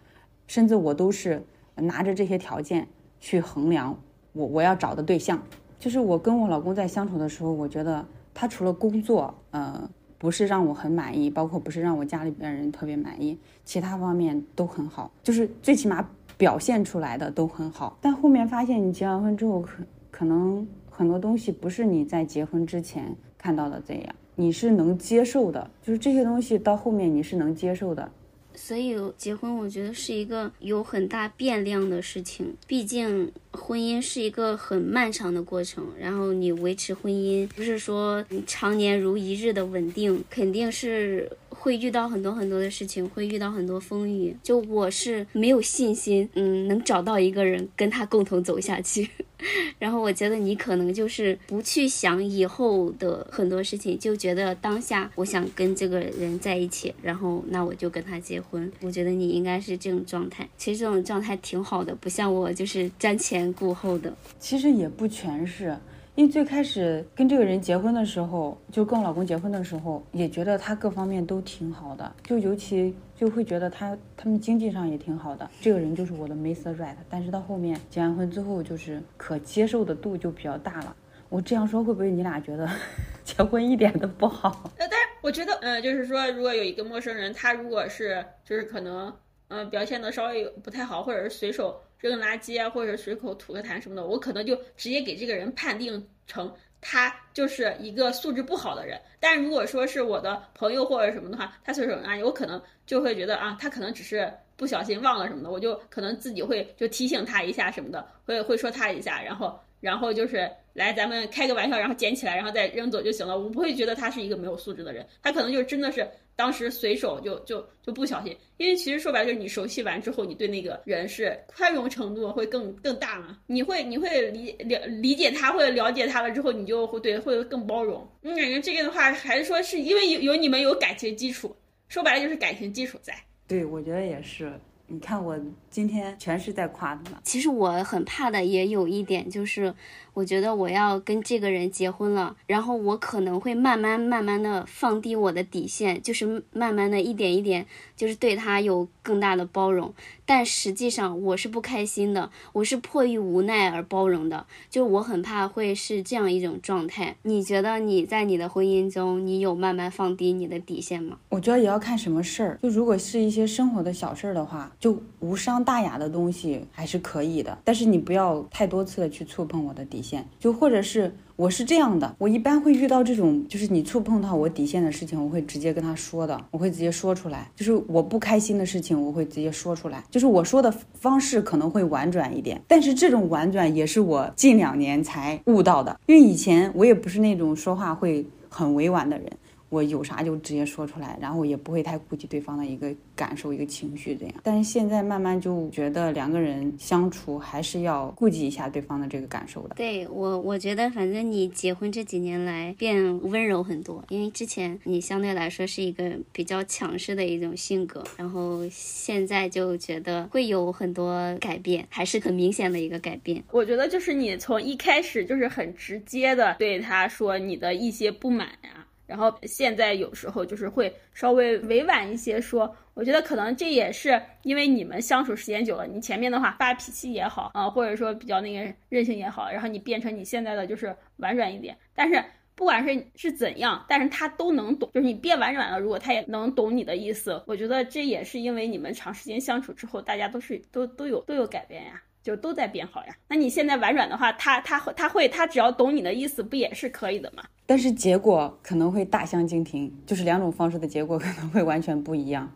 C: 甚至我都是拿着这些条件去衡量我我要找的对象。就是我跟我老公在相处的时候，我觉得他除了工作，呃。不是让我很满意，包括不是让我家里边人特别满意，其他方面都很好，就是最起码表现出来的都很好。但后面发现，你结完婚之后，可可能很多东西不是你在结婚之前看到的这样，你是能接受的，就是这些东西到后面你是能接受的。
A: 所以结婚，我觉得是一个有很大变量的事情。毕竟婚姻是一个很漫长的过程，然后你维持婚姻不是说常年如一日的稳定，肯定是会遇到很多很多的事情，会遇到很多风雨。就我是没有信心，嗯，能找到一个人跟他共同走下去。然后我觉得你可能就是不去想以后的很多事情，就觉得当下我想跟这个人在一起，然后那我就跟他结婚。我觉得你应该是这种状态，其实这种状态挺好的，不像我就是瞻前顾后的。
C: 其实也不全是。因为最开始跟这个人结婚的时候，就跟我老公结婚的时候，也觉得他各方面都挺好的，就尤其就会觉得他他们经济上也挺好的，这个人就是我的 Mr. Right。但是到后面结完婚之后，就是可接受的度就比较大了。我这样说会不会你俩觉得 结婚一点都不好？
B: 呃，但是我觉得，嗯，就是说，如果有一个陌生人，他如果是就是可能，嗯，表现的稍微不太好，或者是随手。扔个垃圾啊，或者随口吐个痰什么的，我可能就直接给这个人判定成他就是一个素质不好的人。但如果说是我的朋友或者什么的话，他随手扔垃圾，我可能就会觉得啊，他可能只是不小心忘了什么的，我就可能自己会就提醒他一下什么的，会会说他一下，然后然后就是来咱们开个玩笑，然后捡起来，然后再扔走就行了。我不会觉得他是一个没有素质的人，他可能就真的是。当时随手就就就不小心，因为其实说白了就是你熟悉完之后，你对那个人是宽容程度会更更大嘛，你会你会理了理解他或者了解他了之后，你就会对会更包容。你感觉这个的话，还是说是因为有有你们有感情基础，说白了就是感情基础在。
C: 对，我觉得也是。你看我今天全是在夸他。
A: 其实我很怕的也有一点就是。我觉得我要跟这个人结婚了，然后我可能会慢慢慢慢的放低我的底线，就是慢慢的一点一点，就是对他有更大的包容。但实际上我是不开心的，我是迫于无奈而包容的，就是我很怕会是这样一种状态。你觉得你在你的婚姻中，你有慢慢放低你的底线吗？
C: 我觉得也要看什么事儿，就如果是一些生活的小事儿的话，就无伤大雅的东西还是可以的，但是你不要太多次的去触碰我的底。线就或者是我是这样的，我一般会遇到这种就是你触碰到我底线的事情，我会直接跟他说的，我会直接说出来。就是我不开心的事情，我会直接说出来。就是我说的方式可能会婉转一点，但是这种婉转也是我近两年才悟到的，因为以前我也不是那种说话会很委婉的人。我有啥就直接说出来，然后也不会太顾及对方的一个感受、一个情绪这样。但是现在慢慢就觉得两个人相处还是要顾及一下对方的这个感受的。
A: 对我，我觉得反正你结婚这几年来变温柔很多，因为之前你相对来说是一个比较强势的一种性格，然后现在就觉得会有很多改变，还是很明显的一个改变。
B: 我觉得就是你从一开始就是很直接的对他说你的一些不满呀。然后现在有时候就是会稍微委婉一些说，我觉得可能这也是因为你们相处时间久了，你前面的话发脾气也好啊，或者说比较那个任性也好，然后你变成你现在的就是婉转一点。但是不管是是怎样，但是他都能懂，就是你变婉转了，如果他也能懂你的意思，我觉得这也是因为你们长时间相处之后，大家都是都都有都有改变呀。就都在变好呀。那你现在婉转的话，他他他会他只要懂你的意思，不也是可以的吗？
C: 但是结果可能会大相径庭，就是两种方式的结果可能会完全不一样。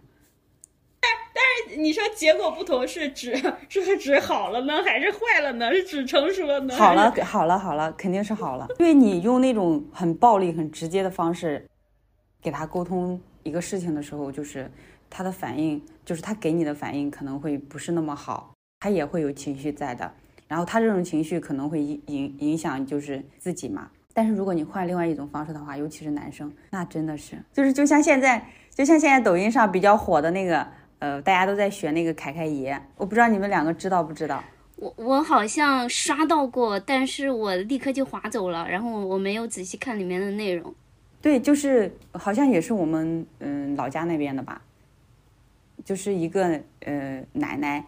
B: 但但是
D: 你说结果不同是指是指好了呢，还是坏了呢？是指成熟了呢？
C: 好了，好了，好了，肯定是好了，因为你用那种很暴力、很直接的方式给他沟通一个事情的时候，就是他的反应，就是他给你的反应可能会不是那么好，他也会有情绪在的。然后他这种情绪可能会影影影响就是自己嘛。但是如果你换另外一种方式的话，尤其是男生，那真的是就是就像现在，就像现在抖音上比较火的那个，呃，大家都在学那个凯凯爷，我不知道你们两个知道不知道？
A: 我我好像刷到过，但是我立刻就划走了，然后我没有仔细看里面的内容。
C: 对，就是好像也是我们嗯老家那边的吧，就是一个呃奶奶，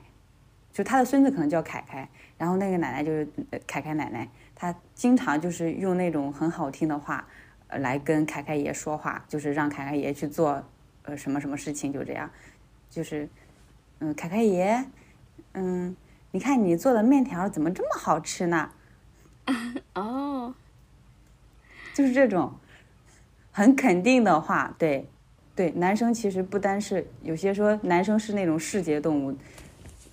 C: 就他的孙子可能叫凯凯。然后那个奶奶就是凯凯奶奶，她经常就是用那种很好听的话，呃，来跟凯凯爷说话，就是让凯凯爷去做，呃，什么什么事情，就这样，就是，嗯，凯凯爷，嗯，你看你做的面条怎么这么好吃呢？
A: 哦，
C: 就是这种，很肯定的话，对，对，男生其实不单是有些说男生是那种视觉动物。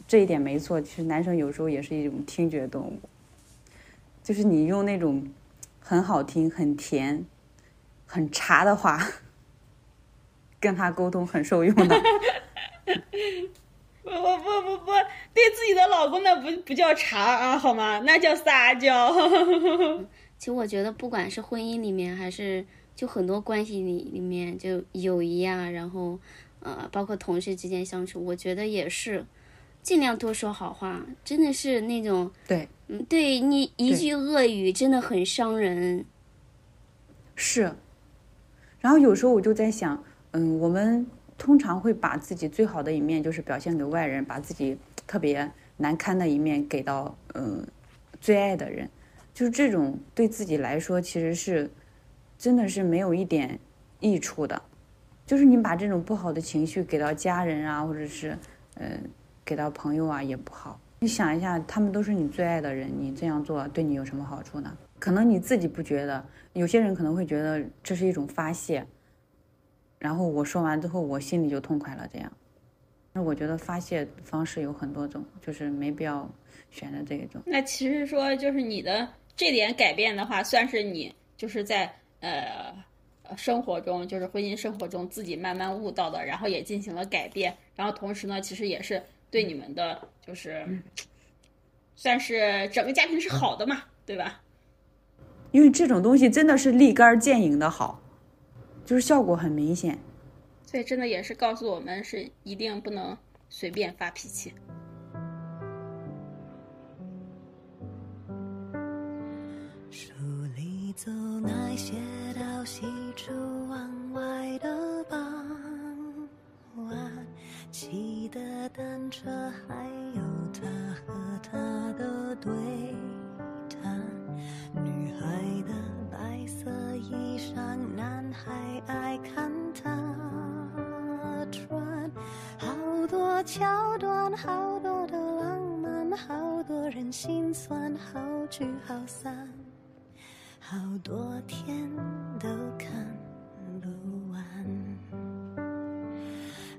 C: 这一点没错，其实男生有时候也是一种听觉动物，就是你用那种很好听、很甜、很茶的话 跟他沟通，很受用的。
D: 不不不不不，对自己的老公那不不叫茶啊，好吗？那叫撒娇。
A: 其实我觉得，不管是婚姻里面，还是就很多关系里里面，就友谊啊，然后呃，包括同事之间相处，我觉得也是。尽量多说好话，真的是那种
C: 对，
A: 嗯，对你一句恶语真的很伤人。
C: 是，然后有时候我就在想，嗯，我们通常会把自己最好的一面就是表现给外人，把自己特别难堪的一面给到嗯最爱的人，就是这种对自己来说其实是真的是没有一点益处的，就是你把这种不好的情绪给到家人啊，或者是嗯。给到朋友啊也不好。你想一下，他们都是你最爱的人，你这样做对你有什么好处呢？可能你自己不觉得，有些人可能会觉得这是一种发泄。然后我说完之后，我心里就痛快了。这样，那我觉得发泄方式有很多种，就是没必要选择这一种。
D: 那其实说，就是你的这点改变的话，算是你就是在呃生活中，就是婚姻生活中自己慢慢悟到的，然后也进行了改变。然后同时呢，其实也是。对你们的，就是算是整个家庭是好的嘛，对吧？
C: 因为这种东西真的是立竿见影的好，就是效果很明显。
D: 所以真的也是告诉我们，是一定不能随便发脾气。书里走那些到西出往外的傍晚。骑的单车，还有他和她的对谈。女孩的白色衣裳，男孩爱看她穿。好多桥段，好多的浪漫，好多人心酸，好聚好散，好多天都看。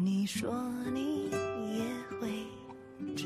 D: 你说你也会这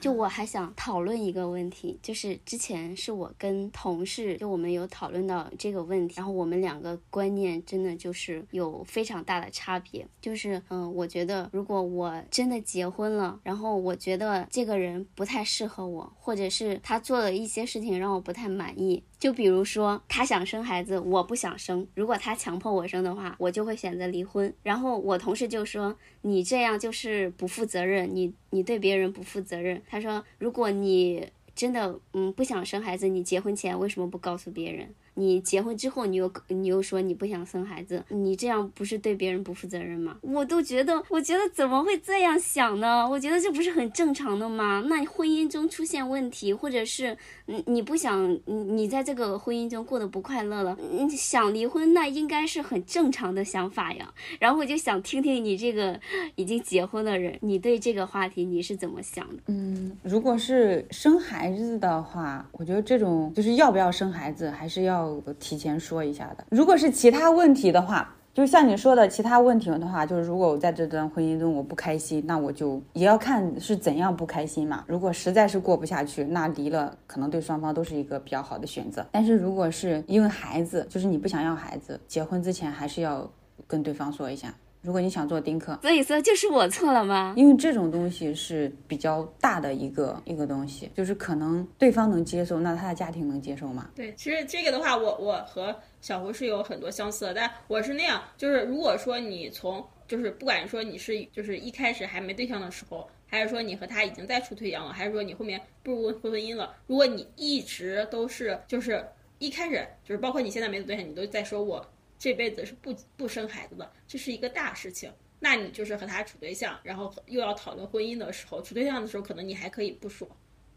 D: 就我还想讨论一个问题，就是之前是我跟同事，就我们有讨论到这个问题，然后我们两个观念真的就是有非常大的差别。就是嗯，我觉得如果我真的结婚了，然后我觉得这个人不太适合我，或者是他做了一些事情让我不太满意。就比如说，他想生孩子，我不想生。如果他强迫我生的话，我就会选择离婚。然后我同事就说：“你这样就是不负责任，你你对别人不负责任。”他说：“如果你真的嗯不想生孩子，你结婚前为什么不告诉别人？
A: 你结婚之后，你又你又说你不想生孩子，你这样不是对别人不负责任吗？我都觉得，我觉得怎么会这样想呢？我觉得这不是很正常的吗？那婚姻中出现问题，或者是你你不想你你在这个婚姻中过得不快乐了，你想离婚，那应该是很正常的想法呀。然后我就想听听你这个已经结婚的人，你对这个话题你是怎么想的？
C: 嗯，如果是生孩子的话，我觉得这种就是要不要生孩子，还是要要提前说一下的。如果是其他问题的话，就像你说的其他问题的话，就是如果我在这段婚姻中我不开心，那我就也要看是怎样不开心嘛。如果实在是过不下去，那离了可能对双方都是一个比较好的选择。但是如果是因为孩子，就是你不想要孩子，结婚之前还是要跟对方说一下。如果你想做丁克，
A: 所以说就是我错了吗？
C: 因为这种东西是比较大的一个一个东西，就是可能对方能接受，那他的家庭能接受吗？
B: 对，其实这个的话，我我和小胡是有很多相似的，但我是那样，就是如果说你从就是不管说你是就是一开始还没对象的时候，还是说你和他已经在处对象了，还是说你后面步入婚婚姻了，如果你一直都是就是一开始就是包括你现在没有对象，你都在说我。这辈子是不不生孩子的，这是一个大事情。那你就是和他处对象，然后又要讨论婚姻的时候，处对象的时候，可能你还可以不说，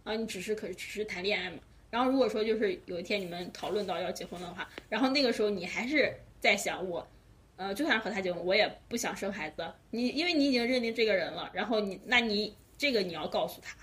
B: 啊，你只是可只是谈恋爱嘛。然后如果说就是有一天你们讨论到要结婚的话，然后那个时候你还是在想我，呃，就算和他结婚，我也不想生孩子。你因为你已经认定这个人了，然后你那你这个你要告诉他，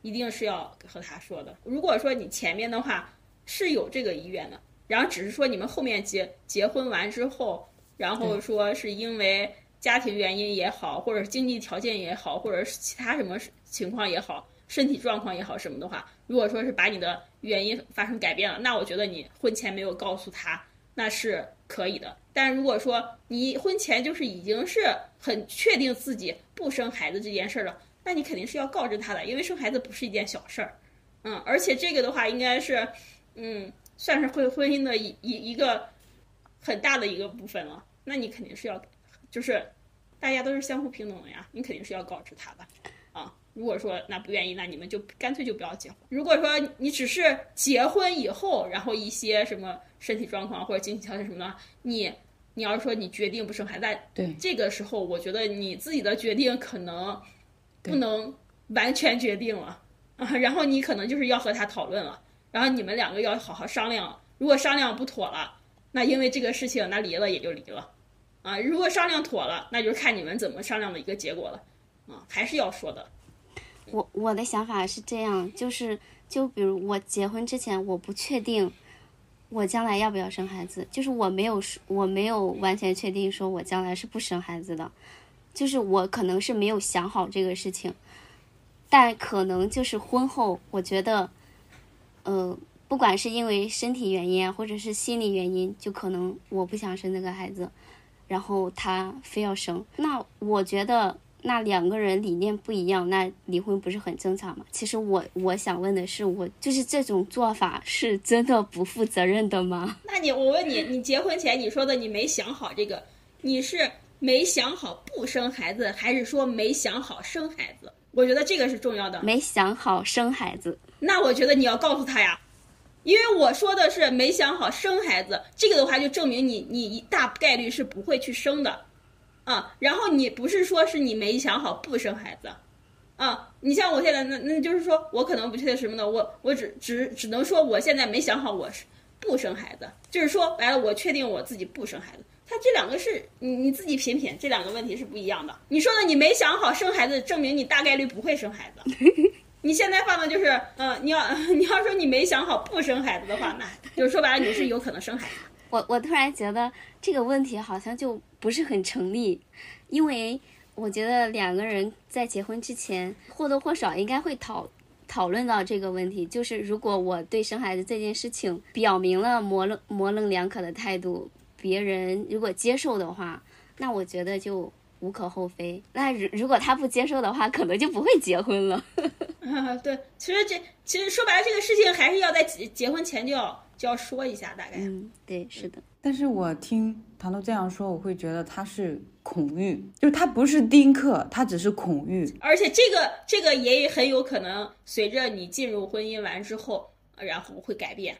B: 一定是要和他说的。如果说你前面的话是有这个意愿的。然后只是说你们后面结结婚完之后，然后说是因为家庭原因也好，或者经济条件也好，或者是其他什么情况也好，身体状况也好什么的话，如果说是把你的原因发生改变了，那我觉得你婚前没有告诉他那是可以的。但如果说你婚前就是已经是很确定自己不生孩子这件事儿了，那你肯定是要告知他的，因为生孩子不是一件小事儿，嗯，而且这个的话应该是，嗯。算是婚婚姻的一一一个很大的一个部分了，那你肯定是要，就是大家都是相互平等的呀，你肯定是要告知他的啊。如果说那不愿意，那你们就干脆就不要结婚。如果说你只是结婚以后，然后一些什么身体状况或者经济条件什么的，你你要是说你决定不生孩子，
C: 对
B: 这个时候，我觉得你自己的决定可能不能完全决定了啊，然后你可能就是要和他讨论了。然后你们两个要好好商量，如果商量不妥了，那因为这个事情，那离了也就离了，啊，如果商量妥了，那就看你们怎么商量的一个结果了，啊，还是要说的。
A: 我我的想法是这样，就是就比如我结婚之前，我不确定我将来要不要生孩子，就是我没有我没有完全确定说我将来是不生孩子的，就是我可能是没有想好这个事情，但可能就是婚后，我觉得。呃，不管是因为身体原因，或者是心理原因，就可能我不想生那个孩子，然后他非要生。那我觉得，那两个人理念不一样，那离婚不是很正常吗？其实我我想问的是，我就是这种做法是真的不负责任的吗？
B: 那你我问你，你结婚前你说的你没想好这个，你是没想好不生孩子，还是说没想好生孩子？我觉得这个是重要的。
A: 没想好生孩子。
B: 那我觉得你要告诉他呀，因为我说的是没想好生孩子，这个的话就证明你你大概率是不会去生的，啊，然后你不是说是你没想好不生孩子，啊，你像我现在那那就是说我可能不确定什么呢，我我只只只能说我现在没想好我是不生孩子，就是说白了我确定我自己不生孩子，他这两个是你你自己品品，这两个问题是不一样的。你说的你没想好生孩子，证明你大概率不会生孩子。你现在放的就是，嗯，你要 你要说你没想好不生孩子的话，那就是说白了你是有可能生孩子。
A: 我我突然觉得这个问题好像就不是很成立，因为我觉得两个人在结婚之前或多或少应该会讨讨论到这个问题，就是如果我对生孩子这件事情表明了模棱模棱两可的态度，别人如果接受的话，那我觉得就。无可厚非。那如如果他不接受的话，可能就不会结婚了。
B: 对，其实这其实说白了，这个事情还是要在结结婚前就要就要说一下，大概。
A: 嗯，对，是的。
C: 但是我听唐豆这样说，我会觉得他是恐育，就是他不是丁克，他只是恐育。
B: 而且这个这个也很有可能随着你进入婚姻完之后，然后会改变。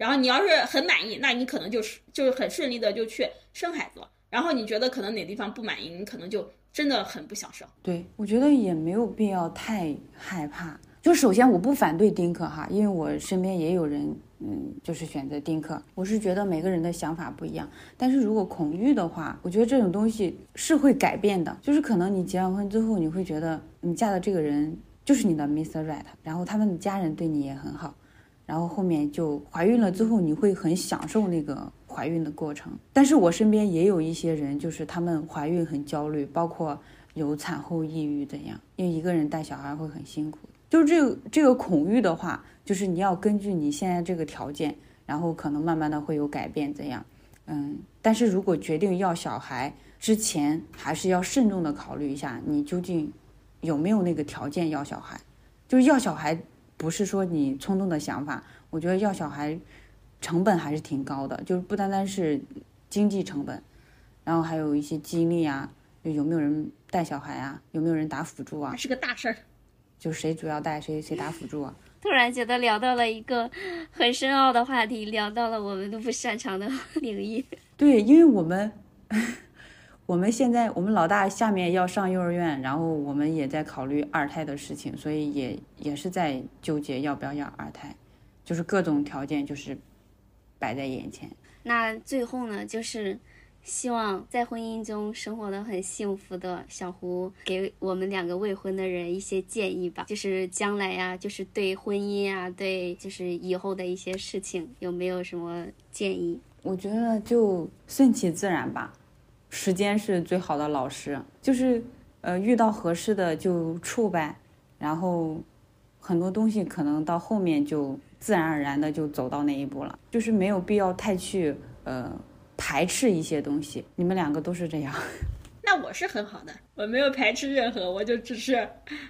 B: 然后你要是很满意，那你可能就是就是很顺利的就去生孩子了。然后你觉得可能哪地方不满意，你可能就真的很不想生。
C: 对，我觉得也没有必要太害怕。就首先我不反对丁克哈，因为我身边也有人，嗯，就是选择丁克。我是觉得每个人的想法不一样，但是如果恐育的话，我觉得这种东西是会改变的。就是可能你结完婚之后，你会觉得你嫁的这个人就是你的 Mr. Right，然后他们的家人对你也很好，然后后面就怀孕了之后，你会很享受那个怀孕的过程。但是我身边也有一些人，就是他们怀孕很焦虑，包括有产后抑郁怎样，因为一个人带小孩会很辛苦。就是这个这个恐育的话，就是你要根据你现在这个条件，然后可能慢慢的会有改变，怎样？嗯，但是如果决定要小孩之前，还是要慎重的考虑一下，你究竟有没有那个条件要小孩？就是要小孩，不是说你冲动的想法，我觉得要小孩成本还是挺高的，就是不单单是经济成本，然后还有一些精力啊，就有没有人带小孩啊，有没有人打辅助啊，
B: 是个大事儿。
C: 就谁主要带谁谁打辅助啊？
A: 突然觉得聊到了一个很深奥的话题，聊到了我们都不擅长的 领域。
C: 对，因为我们我们现在我们老大下面要上幼儿园，然后我们也在考虑二胎的事情，所以也也是在纠结要不要要二胎，就是各种条件就是摆在眼前。
A: 那最后呢，就是。希望在婚姻中生活的很幸福的小胡给我们两个未婚的人一些建议吧，就是将来呀，就是对婚姻啊，对就是以后的一些事情，有没有什么建议？
C: 我觉得就顺其自然吧，时间是最好的老师，就是呃遇到合适的就处呗，然后很多东西可能到后面就自然而然的就走到那一步了，就是没有必要太去呃。排斥一些东西，你们两个都是这样。
B: 那我是很好的，我没有排斥任何，我就只是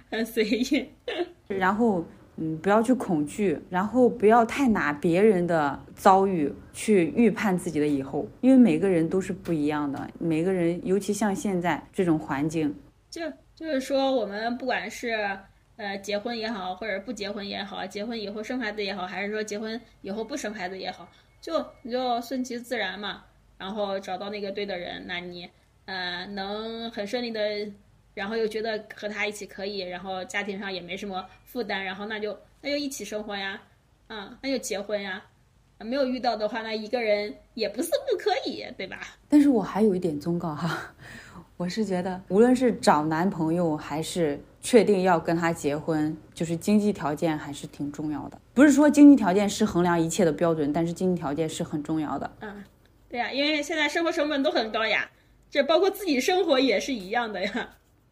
B: 很随意。
C: 然后，嗯，不要去恐惧，然后不要太拿别人的遭遇去预判自己的以后，因为每个人都是不一样的。每个人，尤其像现在这种环境，
B: 就就是说，我们不管是呃结婚也好，或者不结婚也好，结婚以后生孩子也好，还是说结婚以后不生孩子也好，就你就顺其自然嘛。然后找到那个对的人，那你，呃，能很顺利的，然后又觉得和他一起可以，然后家庭上也没什么负担，然后那就那就一起生活呀，啊，那就结婚呀，没有遇到的话，那一个人也不是不可以，对吧？
C: 但是我还有一点忠告哈，我是觉得，无论是找男朋友还是确定要跟他结婚，就是经济条件还是挺重要的。不是说经济条件是衡量一切的标准，但是经济条件是很重要的。
B: 嗯。对呀，因为现在生活成本都很高呀，这包括自己生活也是一样的呀。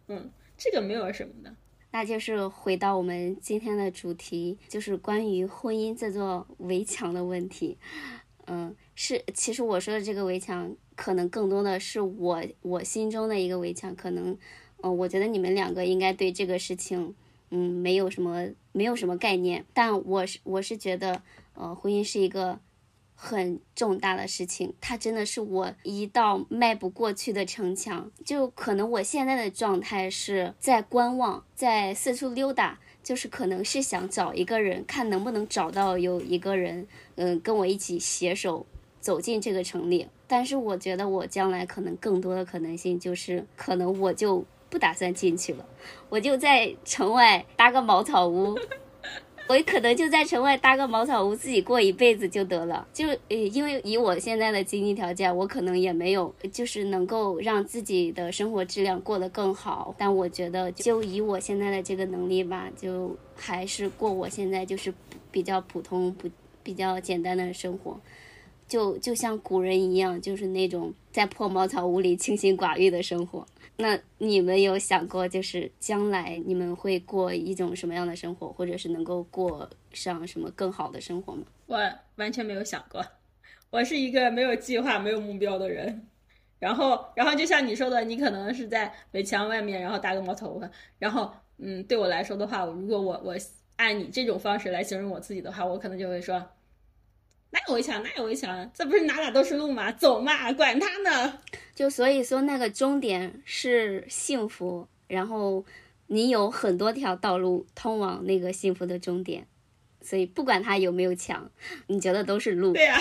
B: 嗯，这个没有什么的。
A: 那就是回到我们今天的主题，就是关于婚姻这座围墙的问题。嗯，是，其实我说的这个围墙，可能更多的是我我心中的一个围墙。可能，嗯，我觉得你们两个应该对这个事情，嗯，没有什么没有什么概念。但我是我是觉得，呃，婚姻是一个。很重大的事情，它真的是我一道迈不过去的城墙。就可能我现在的状态是在观望，在四处溜达，就是可能是想找一个人，看能不能找到有一个人，嗯，跟我一起携手走进这个城里。但是我觉得我将来可能更多的可能性就是，可能我就不打算进去了，我就在城外搭个茅草屋。我可能就在城外搭个茅草屋，自己过一辈子就得了。就呃，因为以我现在的经济条件，我可能也没有，就是能够让自己的生活质量过得更好。但我觉得，就以我现在的这个能力吧，就还是过我现在就是比较普通、不比较简单的生活。就就像古人一样，就是那种在破茅草屋里清心寡欲的生活。那你们有想过，就是将来你们会过一种什么样的生活，或者是能够过上什么更好的生活吗？
B: 我完全没有想过，我是一个没有计划、没有目标的人。然后，然后就像你说的，你可能是在围墙外面，然后搭个茅草屋。然后，嗯，对我来说的话，如果我我按你这种方式来形容我自己的话，我可能就会说。哪有围墙？哪有围墙？这不是哪哪都是路吗？走嘛，管他呢！
A: 就所以说，那个终点是幸福，然后你有很多条道路通往那个幸福的终点。所以不管它有没有墙，你觉得都是路。
B: 对呀、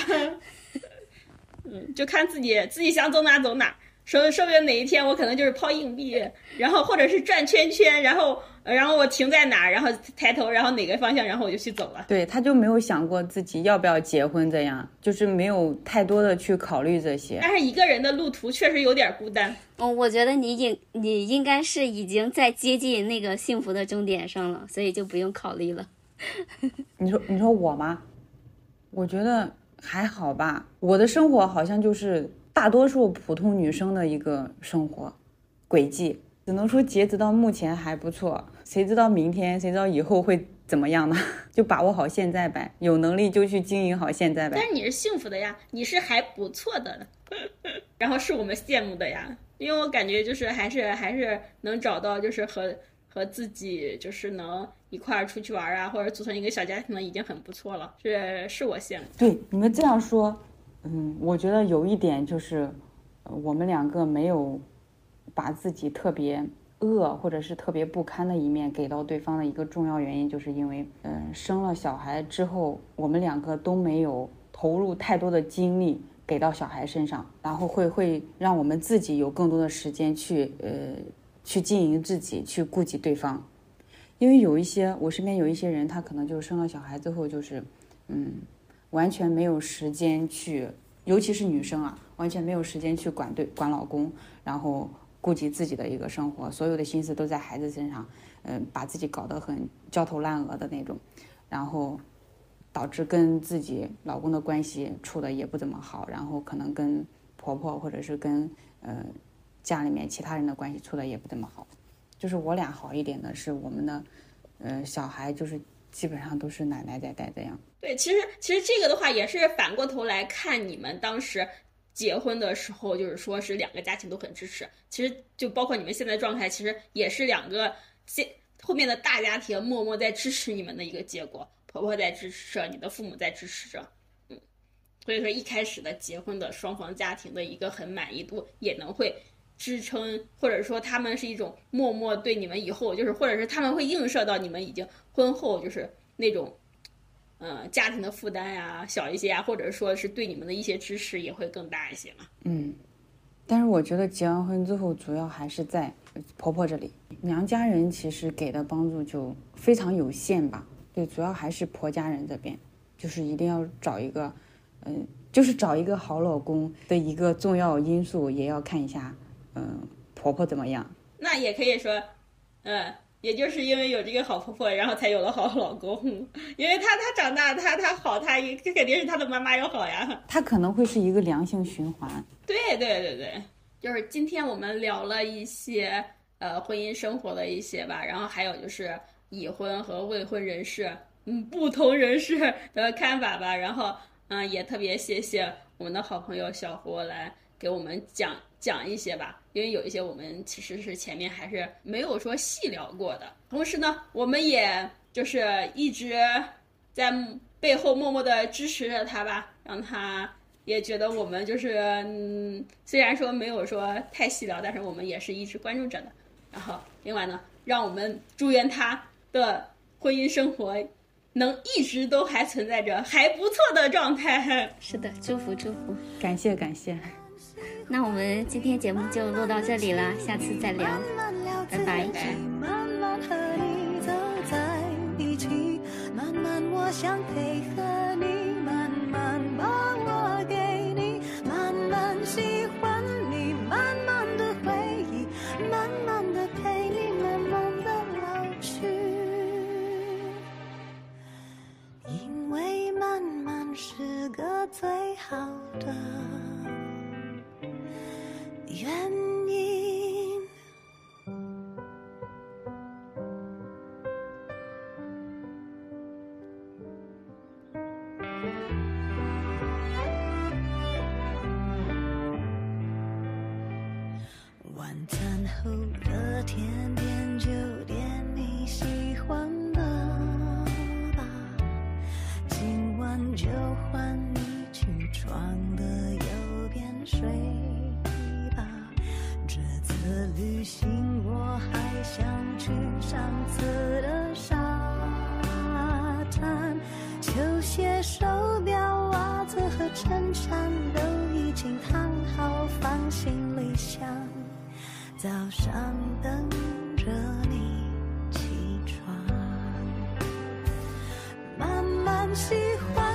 B: 嗯，就看自己自己想走哪走哪。说说不定哪一天我可能就是抛硬币，然后或者是转圈圈，然后呃然后我停在哪儿，然后抬头，然后哪个方向，然后我就去走了。
C: 对，他就没有想过自己要不要结婚，这样就是没有太多的去考虑这些。
B: 但是一个人的路途确实有点孤单。
A: 嗯，我觉得你应你应该是已经在接近那个幸福的终点上了，所以就不用考虑了。
C: 你说你说我吗？我觉得还好吧，我的生活好像就是大多数普通女生的一个生活轨迹，只能说截止到目前还不错。谁知道明天，谁知道以后会怎么样呢？就把握好现在呗，有能力就去经营好现在呗
B: 但。是你是幸福的呀，你是还不错的，然后是我们羡慕的呀。因为我感觉就是还是还是能找到就是和和自己就是能一块儿出去玩啊，或者组成一个小家庭的已经很不错了，是是我羡慕。
C: 对你们这样说，嗯，我觉得有一点就是，呃我们两个没有把自己特别恶或者是特别不堪的一面给到对方的一个重要原因，就是因为，嗯、生了小孩之后，我们两个都没有投入太多的精力给到小孩身上，然后会会让我们自己有更多的时间去，呃，去经营自己，去顾及对方。因为有一些我身边有一些人，他可能就生了小孩之后，就是，嗯，完全没有时间去，尤其是女生啊，完全没有时间去管对管老公，然后顾及自己的一个生活，所有的心思都在孩子身上，嗯、把自己搞得很焦头烂额的那种，然后导致跟自己老公的关系处的也不怎么好，然后可能跟婆婆或者是跟呃家里面其他人的关系处的也不怎么好。就是我俩好一点的是我们的，呃，小孩就是基本上都是奶奶在带这样。
B: 对，其实其实这个的话也是反过头来看你们当时结婚的时候，就是说是两个家庭都很支持。其实就包括你们现在状态，其实也是两个现后面的大家庭默默在支持你们的一个结果。婆婆在支持着，你的父母在支持着，嗯，所以说一开始的结婚的双方家庭的一个很满意度，也能会支撑，或者说他们是一种默默对你们以后就是，或者是他们会映射到你们已经婚后就是那种。呃，家庭的负担呀小一些啊，或者说是对你们的一些支持也会更大一些嘛。
C: 嗯，但是我觉得结完婚之后，主要还是在婆婆这里，娘家人其实给的帮助就非常有限吧。对，主要还是婆家人这边，就是一定要找一个，嗯、就是找一个好老公的一个重要因素，也要看一下，嗯、婆婆怎么样。
B: 那也可以说，嗯，也就是因为有这个好婆婆，然后才有了好老公。因为她她长大，她她好，她也肯定是她的妈妈要好呀。
C: 她可能会是一个良性循环。
B: 对对对对，就是今天我们聊了一些呃婚姻生活的一些吧，然后还有就是已婚和未婚人士，嗯，不同人士的看法吧。然后嗯、也特别谢谢我们的好朋友小胡来给我们讲讲一些吧，因为有一些我们其实是前面还是没有说细聊过的。同时呢，我们也就是一直在背后默默的支持着他吧，让他也觉得我们就是，嗯，虽然说没有说太细聊，但是我们也是一直关注着的。然后，另外呢，让我们祝愿他的婚姻生活能一直都还存在着还不错的状态。
A: 是的，祝福祝福。
C: 感谢感谢。
A: 那我们今天节目就录到这里了，下次再聊。拜拜
D: 慢慢和你走在一起，慢慢我想配合你，早上等着你起床。慢慢喜欢